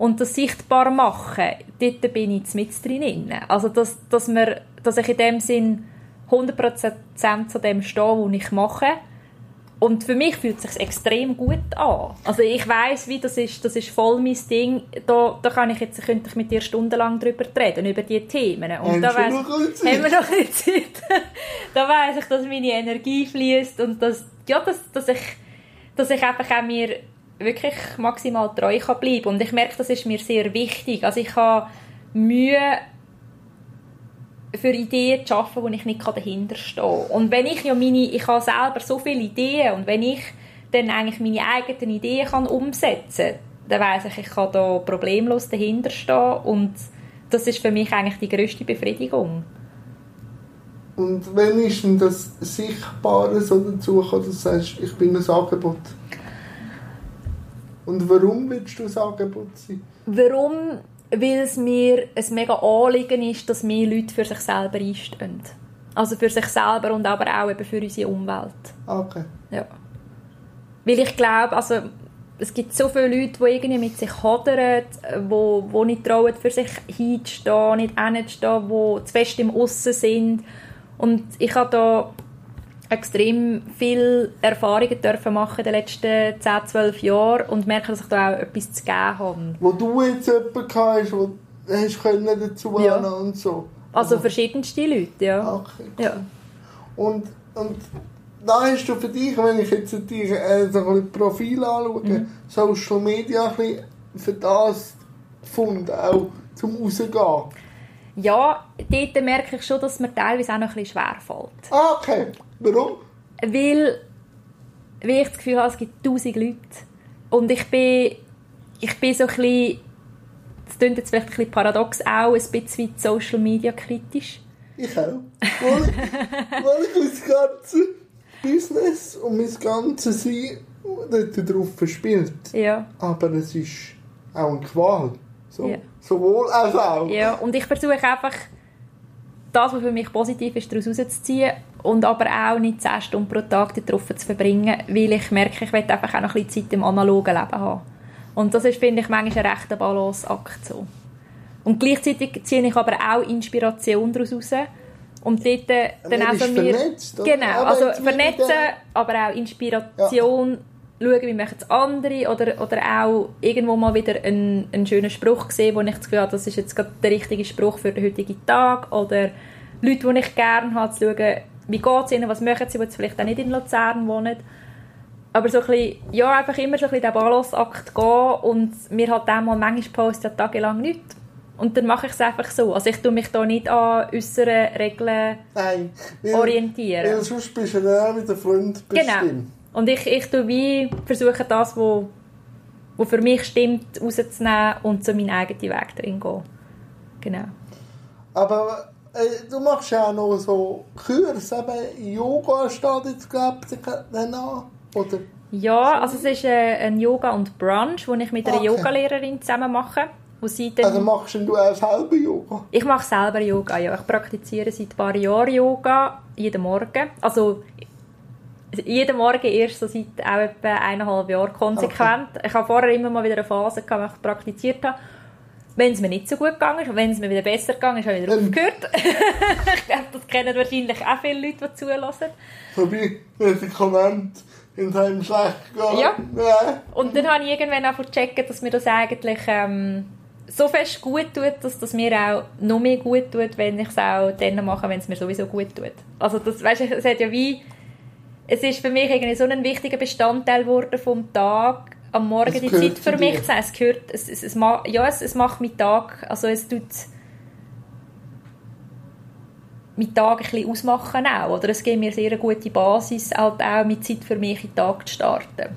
Und das sichtbar machen, dort bin ich mit drin. Also, dass, dass, wir, dass ich in dem Sinn 100% zu dem stehe, was ich mache. Und für mich fühlt es sich extrem gut an. Also ich weiß, wie das ist, das ist voll mein Ding. Da, da kann ich jetzt, könnte ich mit dir stundenlang drüber reden, über diese Themen. Und da weiss, haben wir noch eine Zeit. da weiß ich, dass meine Energie fließt und dass, ja, dass, dass, ich, dass ich einfach auch mir wirklich maximal treu kann bleiben Und ich merke, das ist mir sehr wichtig. Also ich habe Mühe, für Ideen zu arbeiten, wo ich nicht dahinter stehe. Und wenn ich ja meine, ich habe selber so viele Ideen und wenn ich dann eigentlich meine eigenen Ideen kann umsetzen kann, dann weiss ich, ich kann da problemlos dahinter stehen und das ist für mich eigentlich die grösste Befriedigung. Und wenn ist denn das Sichtbare so dazu dass du sagst, ich bin ein Angebot? Und warum willst du das Angebot sein? Warum? Weil es mir ein mega Anliegen ist, dass mehr Leute für sich selber einstehen. Also für sich selber und aber auch eben für unsere Umwelt. Okay. Ja. Weil ich glaube, also es gibt so viele Leute, die irgendwie mit sich hadern, die, die nicht trauen, für sich hinzustehen, nicht hinzustehen, die zu fest im Aussen sind. Und ich habe da extrem viel Erfahrungen dürfen machen in den letzten 10, 12 Jahren und merke, dass ich da auch etwas zu geben habe. Wo du jetzt jemanden hast, wo hast können dazu ja. und so. Also verschiedenste Leute, ja. Okay. Ja. Und, und da hast du für dich, wenn ich jetzt dich äh, so ein Profil anschaue, mhm. Social Media ein bisschen für das gefunden, auch zum Rausgehen. Ja, dort merke ich schon, dass mir teilweise auch noch ein bisschen schwerfällt. Ah, okay. Warum? Weil, weil ich das Gefühl habe, es gibt tausend Leute. Und ich bin, ich bin so ein bisschen, das klingt jetzt vielleicht ein bisschen paradox, auch ein bisschen Social Media kritisch. Ich auch. Weil, weil ich mein ganzes Business und mein ganzes Sein dort drauf verspielt. Ja. Aber es ist auch eine Qual. So, Ja. Sowohl als auch. Ja, und ich versuche einfach, das, was für mich positiv ist, daraus rauszuziehen und aber auch nicht 10 Stunden pro Tag darauf zu verbringen, weil ich merke, ich will einfach auch noch ein bisschen Zeit im analogen Leben haben. Und das ist, finde ich, manchmal ein rechter Balanceakt so. Und gleichzeitig ziehe ich aber auch Inspiration daraus raus. Und dort äh, dann auch so mir... vernetzt? Genau, also vernetzen, aber auch Inspiration, schauen, wie machen es andere oder, oder auch irgendwo mal wieder einen, einen schönen Spruch gesehen, wo ich das Gefühl habe, das ist jetzt gerade der richtige Spruch für den heutigen Tag oder Leute, die ich gerne habe, zu schauen, wie geht es ihnen, was machen sie, die jetzt vielleicht auch nicht in Luzern wohnen. Aber so ein bisschen, ja, einfach immer so ein bisschen den Balanceakt gehen und mir hat dann mal manchmal posten ja tagelang nichts. Und dann mache ich es einfach so. Also ich tue mich da nicht an äußeren Regeln Nein. Weil, orientieren. weil sonst bist du dann auch wieder Freund Genau. bestimmt. Und ich, ich tue wie versuche das, wo, wo für mich stimmt, rauszunehmen und so meinen eigenen Weg drin gehen. Genau. Aber du machst ja auch noch so Kurs, eben Yoga steht jetzt, glaube ich, an. Oder? Ja, also es ist äh, ein Yoga und Brunch, wo ich mit einer Okay. Yogalehrerin zusammen mache. Wo sie dann, Also machst du auch selber Yoga? ich mache selber Yoga, ja. Ich praktiziere seit ein paar Jahren Yoga, jeden Morgen. Also jeden Morgen erst so seit auch etwa eineinhalb Jahren konsequent. Ich habe vorher immer mal wieder eine Phase gehabt, wo ich praktiziert habe. Wenn es mir nicht so gut gegangen ist wenn es mir wieder besser gegangen ist, habe ich wieder Ähm. aufgehört. ich glaube, das kennen wahrscheinlich auch viele Leute, die zulassen. Vorbei Medikamente in einem schlecht gehen. Ja. ja. Und dann habe ich irgendwann auch checken, dass mir das eigentlich ähm, so fest gut tut, dass das mir auch noch mehr gut tut, wenn ich es auch dann mache, wenn es mir sowieso gut tut. Also das, weißt, du, es hat ja wie, es ist für mich irgendwie so ein wichtiger Bestandteil geworden vom Tag, am Morgen Es die Zeit für mich dir. zu haben. Es gehört, es, es, es, ja, es, es macht meinen Tag, also es tut meinen Tag ein bisschen ausmachen auch, oder es gibt mir sehr eine gute Basis, halt auch mit Zeit für mich in den Tag zu starten.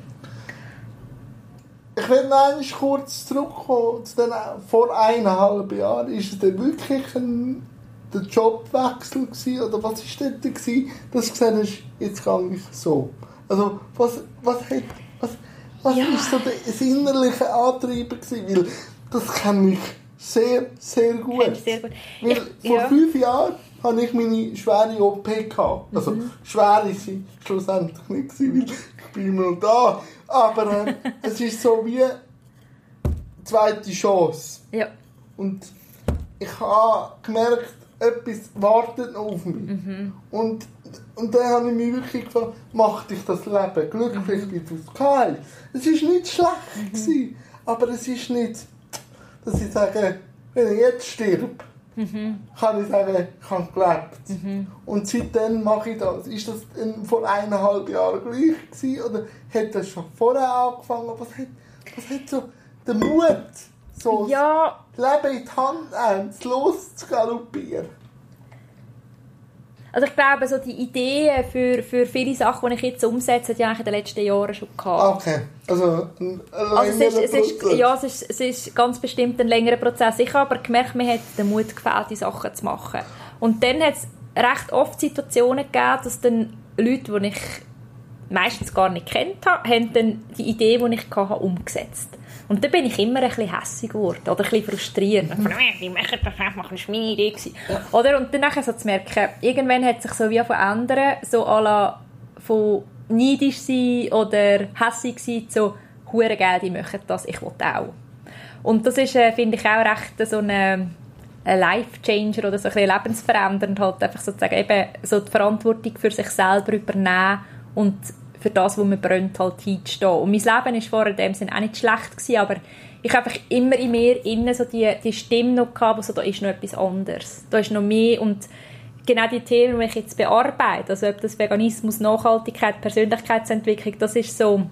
Ich will noch einmal kurz zurückkommen zu den, vor eineinhalb Jahren. Ist es denn wirklich ein der Jobwechsel gewesen, oder was ist denn da gewesen, dass du gesagt hast, jetzt gehe ich so? Also was, was, hat, was, was Ja. ist so der das innerliche Antreiber gewesen? Weil das kenne ich sehr, sehr gut. Ich sehr gut. Ich- vor ja. fünf Jahren hatte ich meine schwere OP. Gehabt. Also Mhm. schwer ist sie schlussendlich nicht gewesen, weil ich bin immer noch da. Aber äh, es ist so wie zweite Chance. Ja. Und ich habe gemerkt, etwas wartet noch auf mich. Mhm. Und, und dann habe ich mich wirklich gefragt, macht dich das Leben glücklich, Mhm. wie du es geil. Es war nicht schlecht, gewesen, aber es ist nicht, dass ich sage, wenn ich jetzt stirb, Mhm. kann ich sagen, ich habe gelebt. Und seitdem mache ich das. Ist das vor eineinhalb Jahren gleich gewesen, oder hat das schon vorher angefangen? Was hat, was hat so den Mut, so Ja, Leben in die Hand nehmen, es loszugaloppieren? also ich glaube, so die Ideen für, für viele Sachen, die ich jetzt umsetze, hat ja eigentlich in den letzten Jahren schon gehabt. Okay, also ein, Also es ist, es ist, ja, es ist, es ist ganz bestimmt ein längerer Prozess. Ich habe aber gemerkt, mir hat den Mut gefehlt, die Sachen zu machen. Und dann hat es recht oft Situationen gegeben, dass dann Leute, die ich meistens gar nicht kennt habe, haben dann die Idee, die ich hatte, umgesetzt. Und dann bin ich immer ein bisschen hässig geworden oder ein bisschen frustriert. Ich dachte, «Äh, Wie machen das einfach? Das Idee. gewesen.» Oder? Und dann so zu merken, irgendwann hat sich so wie von ändern, so à la von neidisch sein oder hässig sein zu «Hure geil, die machen das, ich will auch». Und das ist, äh, finde ich, auch recht so eine ein Life-Changer oder so ein bisschen lebensverändernd, halt einfach sozusagen eben so die Verantwortung für sich selber übernehmen und für das, wo man brennt, halt hinzustehen. Und mein Leben war vorher in dem Sinne auch nicht schlecht gewesen, aber ich habe einfach immer in mir innen so die, die Stimme noch gehabt, wo so, da ist noch etwas anderes. Da ist noch mehr und genau die Themen, die ich jetzt bearbeite, also ob das Veganismus, Nachhaltigkeit, Persönlichkeitsentwicklung, das ist so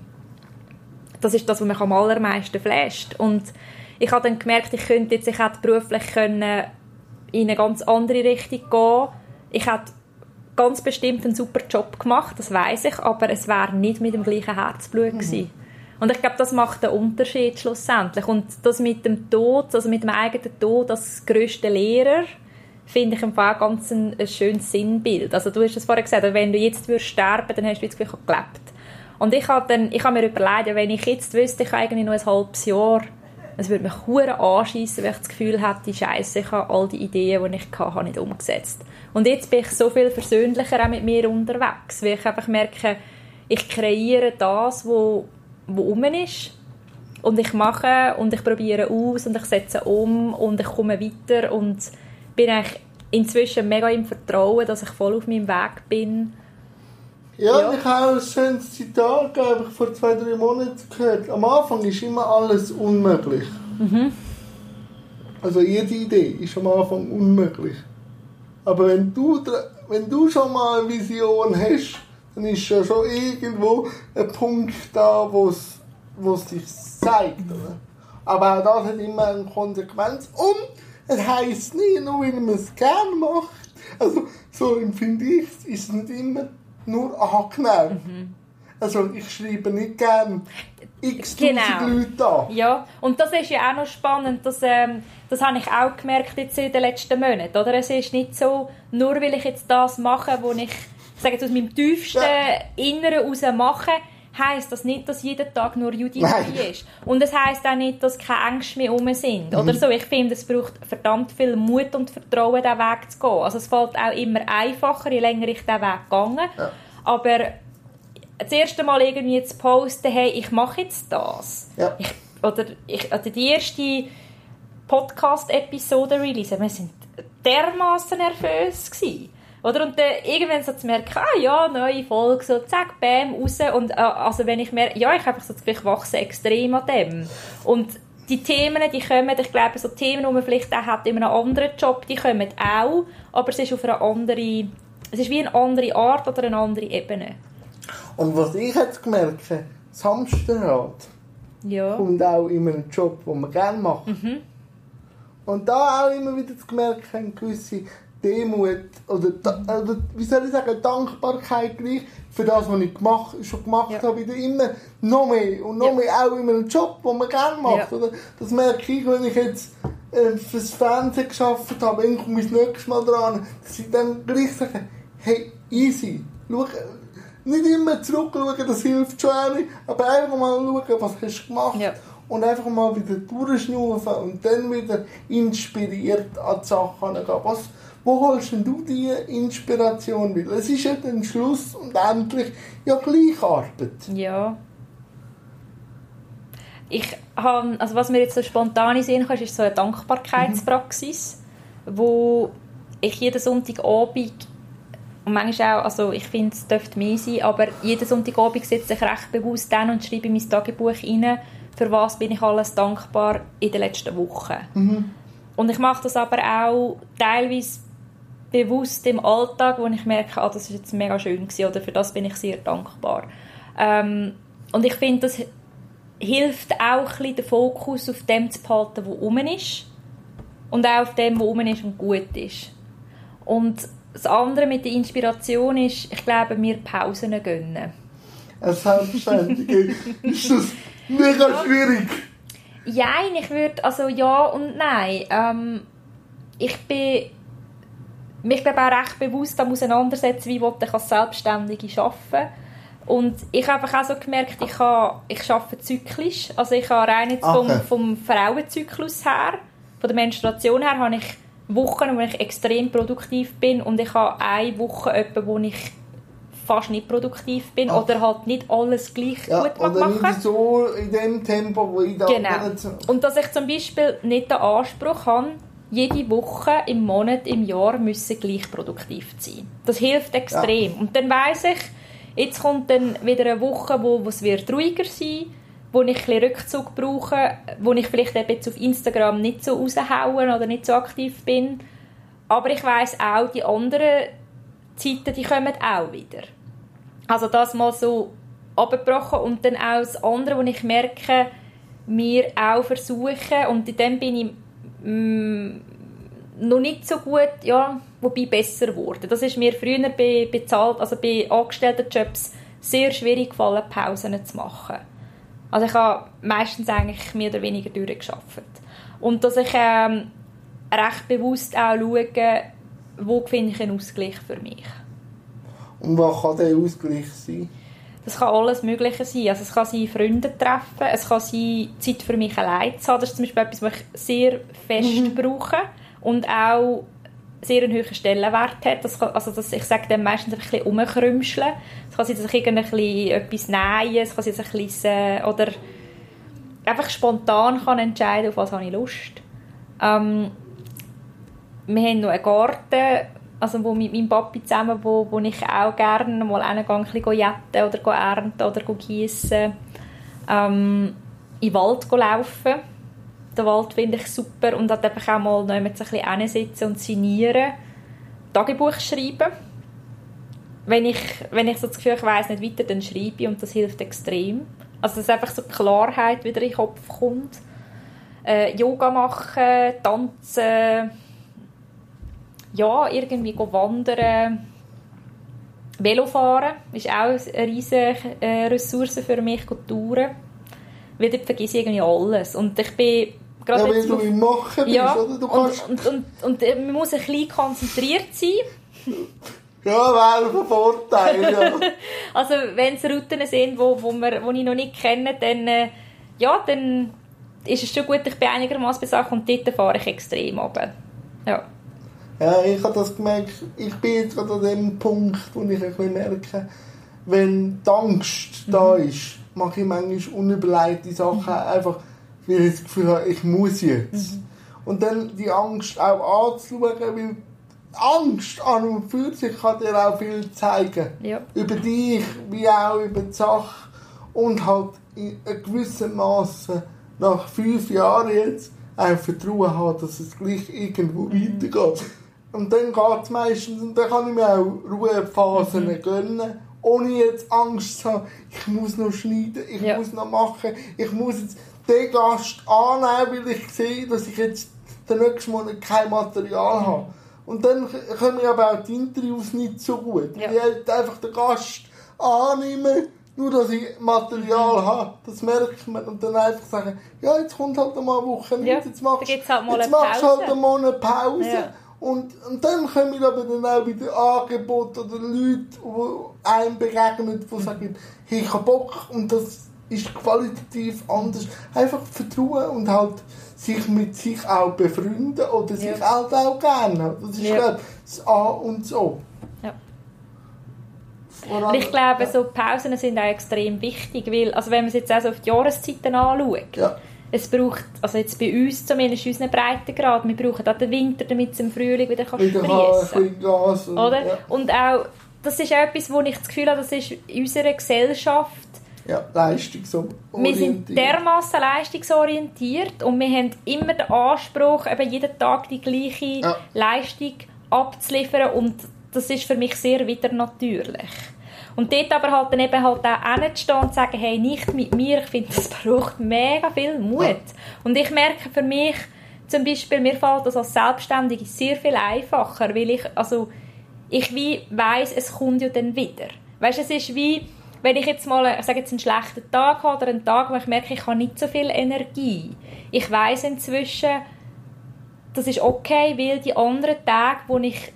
das ist das, was mich am allermeisten flasht. Und ich habe dann gemerkt, ich könnte jetzt, ich hätte beruflich können in eine ganz andere Richtung gehen. Ich hätte ganz bestimmt einen super Job gemacht, das weiß ich, aber es wäre nicht mit dem gleichen Herzblut gewesen. Und ich glaube, das macht den Unterschied schlussendlich. Und das mit dem Tod, also mit dem eigenen Tod als grösste Lehrer, finde ich im Fall ganz ein, ein schönes Sinnbild. Also du hast es vorher gesagt, wenn du jetzt würdest sterben, dann hast du jetzt gleich gelebt. Und ich habe, dann, ich habe mir überlegt, wenn ich jetzt wüsste, ich habe eigentlich nur ein halbes Jahr, es würde mich hure anschießen, wenn ich das Gefühl hätte, Scheiße, ich habe all die Ideen, die ich hatte, nicht umgesetzt. Und jetzt bin ich so viel versöhnlicher auch mit mir unterwegs, weil ich einfach merke, ich kreiere das, was um ist und ich mache und ich probiere aus und ich setze um und ich komme weiter und bin eigentlich inzwischen mega im Vertrauen, dass ich voll auf meinem Weg bin. Ja, ja. ich habe ein schönes Zitat ich vor zwei, drei Monaten gehört. Am Anfang ist immer alles unmöglich. Mhm. Also jede Idee ist am Anfang unmöglich. Aber wenn du, wenn du schon mal eine Vision hast, dann ist ja schon irgendwo ein Punkt da, wo es sich zeigt. Oder? Aber auch das hat immer eine Konsequenz. Und es heisst nie, nur weil man es gerne macht. Also, so empfinde ich es, ist es nicht immer nur angenehm. Mhm. Also, ich schreibe nicht gerne x genau. Leute an. Ja, und das ist ja auch noch spannend, dass, ähm, das habe ich auch gemerkt jetzt in den letzten Monaten. Oder? Es ist nicht so, nur weil ich jetzt das mache, wo ich sage jetzt aus meinem tiefsten ja. Inneren heraus mache, heisst das nicht, dass jeden Tag nur Judith ist. Und es heisst auch nicht, dass keine Ängste mehr um sind. Mhm. Oder so. Ich finde, es braucht verdammt viel Mut und Vertrauen, diesen Weg zu gehen. Also es fällt auch immer einfacher, je länger ich diesen Weg gegangen. Ja. Aber das erste Mal irgendwie zu posten, hey, ich mache jetzt das. Ja. Ich, oder, ich, oder die erste Podcast-Episode release, wir sind dermaßen nervös gewesen. Oder? Und dann irgendwann so zu merken, ah ja, neue Folge, so zack, bam, raus. Und äh, also wenn ich merke, ja, ich habe so ich wachse extrem an dem. Und die Themen, die kommen, ich glaube, so Themen, die man vielleicht auch hat in einem anderen Job, die kommen auch, aber es ist auf eine andere, es ist wie eine andere Art oder eine andere Ebene. Und was ich jetzt gemerkt habe, das Hamsterrad ja. kommt auch in einem Job, den man gerne macht. Mhm. Und da auch immer wieder zu merken, gewisse Demut oder, oder wie soll ich sagen, Dankbarkeit gleich für das, was ich gemacht, schon gemacht ja. habe, wieder immer noch mehr und noch ja. mehr auch in einem Job, den man gerne macht. Ja. Oder? Das merke ich, wenn ich jetzt äh, fürs Fernsehen geschafft habe, wenn ich mich das nächste Mal dran, dass ich dann gleich sage, hey, easy, schau, nicht immer zurückschauen, das hilft schon auch nicht, aber einfach mal schauen, was hast du gemacht ja. und einfach mal wieder durchschnaufen und dann wieder inspiriert an die Sachen gehen. Was, wo holst denn du die Inspiration wieder? Es ist ja dann Schluss und endlich ja gleich Arbeit. Ja. Ich habe, also was mir jetzt so spontan sehen kann, ist so eine Dankbarkeitspraxis, mhm. wo ich jeden Sonntagabend und manchmal auch, also ich finde, es dürfte mehr sein, aber jeden Sonntagabend sitze ich recht bewusst dann und schreibe in mein Tagebuch rein, für was bin ich alles dankbar in den letzten Wochen. Mhm. Und ich mache das aber auch teilweise bewusst im Alltag, wo ich merke, ah, das ist jetzt mega schön gewesen, oder für das bin ich sehr dankbar. Ähm, und ich finde, das hilft auch ein den Fokus auf dem zu behalten, was um ist und auch auf dem, was um ist und gut ist. Und das andere mit der Inspiration ist, ich glaube, mir Pausen gönnen. Selbstverständlich. ist das mega schwierig? Ja, ich würde, also ja und nein. Ähm, ich bin mich glaube auch recht bewusst damit auseinandersetzen, wie ich als Selbstständige arbeiten und ich habe einfach auch so gemerkt, ich, habe, ich arbeite zyklisch. Also ich habe rein jetzt vom, okay. vom Frauenzyklus her, von der Menstruation her, habe ich Wochen, wo ich extrem produktiv bin und ich habe eine Woche, etwa, wo ich fast nicht produktiv bin Ach. oder halt nicht alles gleich ja, gut oder machen. Nicht so in dem Tempo, wo ich da Genau. Und dass ich zum Beispiel nicht den Anspruch habe, jede Woche, im Monat, im Jahr müssen gleich produktiv sein. Das hilft extrem. Ja. Und dann weiß ich, jetzt kommt dann wieder eine Woche, wo, es wird ruhiger sein wo ich ein Rückzug brauche, wo ich vielleicht eben jetzt auf Instagram nicht so raushauen oder nicht so aktiv bin. Aber ich weiß auch, die anderen Zeiten, die kommen auch wieder. Also das mal so abgebrochen und dann auch das andere, wo ich merke, mir auch versuchen und in dem bin ich Mm, noch nicht so gut, ja, wobei besser geworden. Das ist mir früher bei, bezahlt, also bei Angestelltenjobs sehr schwierig gefallen, Pausen zu machen. Also ich habe meistens eigentlich mehr oder weniger durchgearbeitet. Und dass ich ähm, recht bewusst auch schaue, wo finde ich einen Ausgleich für mich. Und was kann der Ausgleich sein? Das kann alles Mögliche sein. Also es kann sein, Freunde treffen, es kann sein, Zeit für mich allein zu haben. Das ist zum Beispiel etwas, was ich sehr fest mhm. brauche und auch sehr einen hohen Stellenwert hat. Das kann, also das, ich sage dann meistens ein bisschen umkrümscheln. Es kann sein, dass ich etwas nähe, es kann sein, dass ich ein bisschen, oder einfach spontan kann entscheiden, auf was habe ich Lust. Ähm, wir haben noch einen Garten, also wo mit meinem Papi zusammen, wo, wo ich auch gerne mal Gang ein jetten oder ernten oder gießen. Ähm, in den Wald laufen. Den Wald finde ich super und dort einfach auch mal ein bisschen hinsitzen und signieren. Tagebuch schreiben. Wenn ich, wenn ich so das Gefühl ich weiss nicht weiter, dann schreibe ich und das hilft extrem. Also dass einfach so Klarheit wieder in den Kopf kommt. Äh, Yoga machen, tanzen, ja, irgendwie wandern. Velofahren ist auch eine riesige äh, Ressource für mich, touren. Weil dort vergesse ich irgendwie alles. Und ich bin gerade ja, weil du im Machen bist, ja, oder? Du kannst... und, und, und, und, man muss ein bisschen konzentriert sein. Ja, wäre ein Vorteil, ja. also wenn es Routen sind, wo, wo, wir, wo ich noch nicht kenne, dann, äh, ja, dann ist es schon gut, ich bin einigermaßen besacht und dort fahre ich extrem runter. Ja. Ja, ich habe das gemerkt, ich bin jetzt gerade an dem Punkt, wo ich ein bisschen merke, wenn die Angst mhm. da ist, mache ich manchmal unüberlegte Sachen, mhm. einfach weil ich das Gefühl habe, ich muss jetzt. Mhm. Und dann die Angst auch anzuschauen, weil Angst an und für sich kann dir auch viel zeigen. Ja. Über dich, wie auch über die Sache. Und halt in einem gewissen Maße nach fünf Jahren jetzt auch Vertrauen haben, dass es gleich irgendwo mhm. weitergeht. Und dann geht es meistens, und dann kann ich mir auch Ruhephasen mhm. gönnen, ohne jetzt Angst zu haben, ich muss noch schneiden, ich ja. muss noch machen, ich muss jetzt den Gast annehmen, weil ich sehe, dass ich jetzt den nächsten Monat kein Material habe. Und dann kommen aber auch die Interviews nicht so gut. Ja. Ich halt einfach den Gast annehmen, nur dass ich Material mhm. habe. Das merkt man. Und dann einfach sagen, ja, jetzt kommt halt mal eine Woche nicht, ja. jetzt machst, halt jetzt machst du halt mal eine Pause. Ja. Und, und dann kommen aber dann auch wieder Angebote oder Leute, die einem begegnen, die sagen, hey, ich habe Bock und das ist qualitativ anders. Einfach vertrauen und halt sich mit sich auch befreunden oder sich ja. halt auch gerne. Das ist, ja. glaube das A und so. Ja. Und ich glaube, so Pausen sind auch extrem wichtig, weil, also wenn man es jetzt auch so auf die Jahreszeiten anschaut, ja es braucht, also jetzt bei uns zumindest unseren Breitengrad, wir brauchen auch den Winter, damit es im Frühling wieder kann sprießen und, Oder? Ja. Und auch, das ist etwas, wo ich das Gefühl habe, das ist in unserer Gesellschaft ja, leistungsorientiert. Wir sind dermaßen leistungsorientiert und wir haben immer den Anspruch, eben jeden Tag die gleiche ja. Leistung abzuliefern und das ist für mich sehr wieder natürlich. Und dort aber halt dann eben halt auch hinzustehen und sagen, hey, nicht mit mir, ich finde, das braucht mega viel Mut. Und ich merke für mich, zum Beispiel, mir fällt das als Selbstständige sehr viel einfacher, weil ich, also, ich wie weiss, es kommt ja dann wieder. Weißt, es ist wie, wenn ich jetzt mal, ich sage jetzt einen schlechten Tag habe oder einen Tag, wo ich merke, ich habe nicht so viel Energie. Ich weiß inzwischen, das ist okay, weil die anderen Tage, wo ich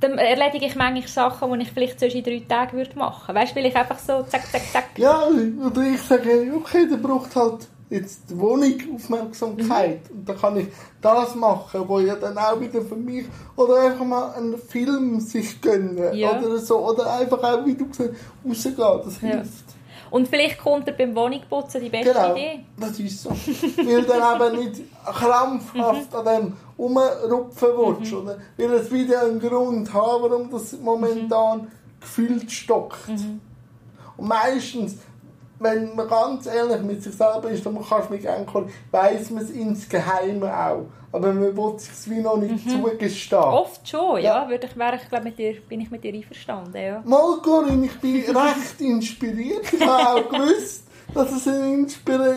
dann erledige ich manchmal Sachen, die ich vielleicht sonst in drei Tagen würde machen würde. Weißt du, weil ich einfach so zack, zack, zack. Ja, oder ich sage, okay, der braucht halt jetzt die Wohnung Aufmerksamkeit. Mhm. Und dann kann ich das machen, wo ja dann auch wieder für mich, oder einfach mal einen Film sich gönnen, ja. oder so, oder einfach auch, wie du gesagt hast, rausgehen, das hilft. Ja. Und vielleicht kommt er beim Wohnungputzen die beste genau, Idee. das ist so. Weil dann eben nicht krampfhaft an dem rumrupfen willst, mhm. oder? Weil es wieder einen Grund hat, warum das momentan mhm. gefühlt stockt. Mhm. Und meistens wenn man ganz ehrlich mit sich selber ist, dann kannst du mich gerne weiss man es insgeheim auch. Aber man will sich es wie noch nicht mhm. zugestehen. Oft schon, ja. ja. Würde ich, wäre ich, glaub, mit dir, bin ich mit dir einverstanden, ja. Mal, Corinne, ich bin recht inspiriert. Ich habe auch gewusst, dass es eine Inspira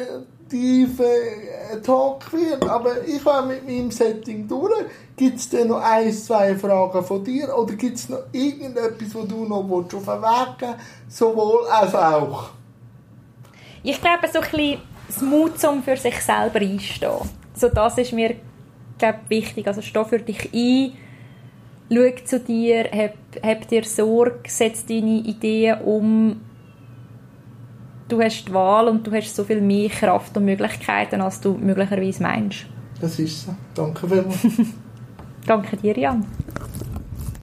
tiefer äh, Talk wird. Aber ich war mit meinem Setting durch. Gibt es denn noch ein, zwei Fragen von dir? Oder gibt es noch irgendetwas, wo du noch willst, auf den Weg geben Sowohl als auch. Ich glaube, so ein bisschen das Mut, um für sich selber einstehen. So das ist mir glaube wichtig. Also steh für dich ein, schau zu dir, hab, hab dir Sorge, setz deine Ideen um. Du hast die Wahl und du hast so viel mehr Kraft und Möglichkeiten, als du möglicherweise meinst. Das ist so. Danke vielmals. Danke dir, Jan.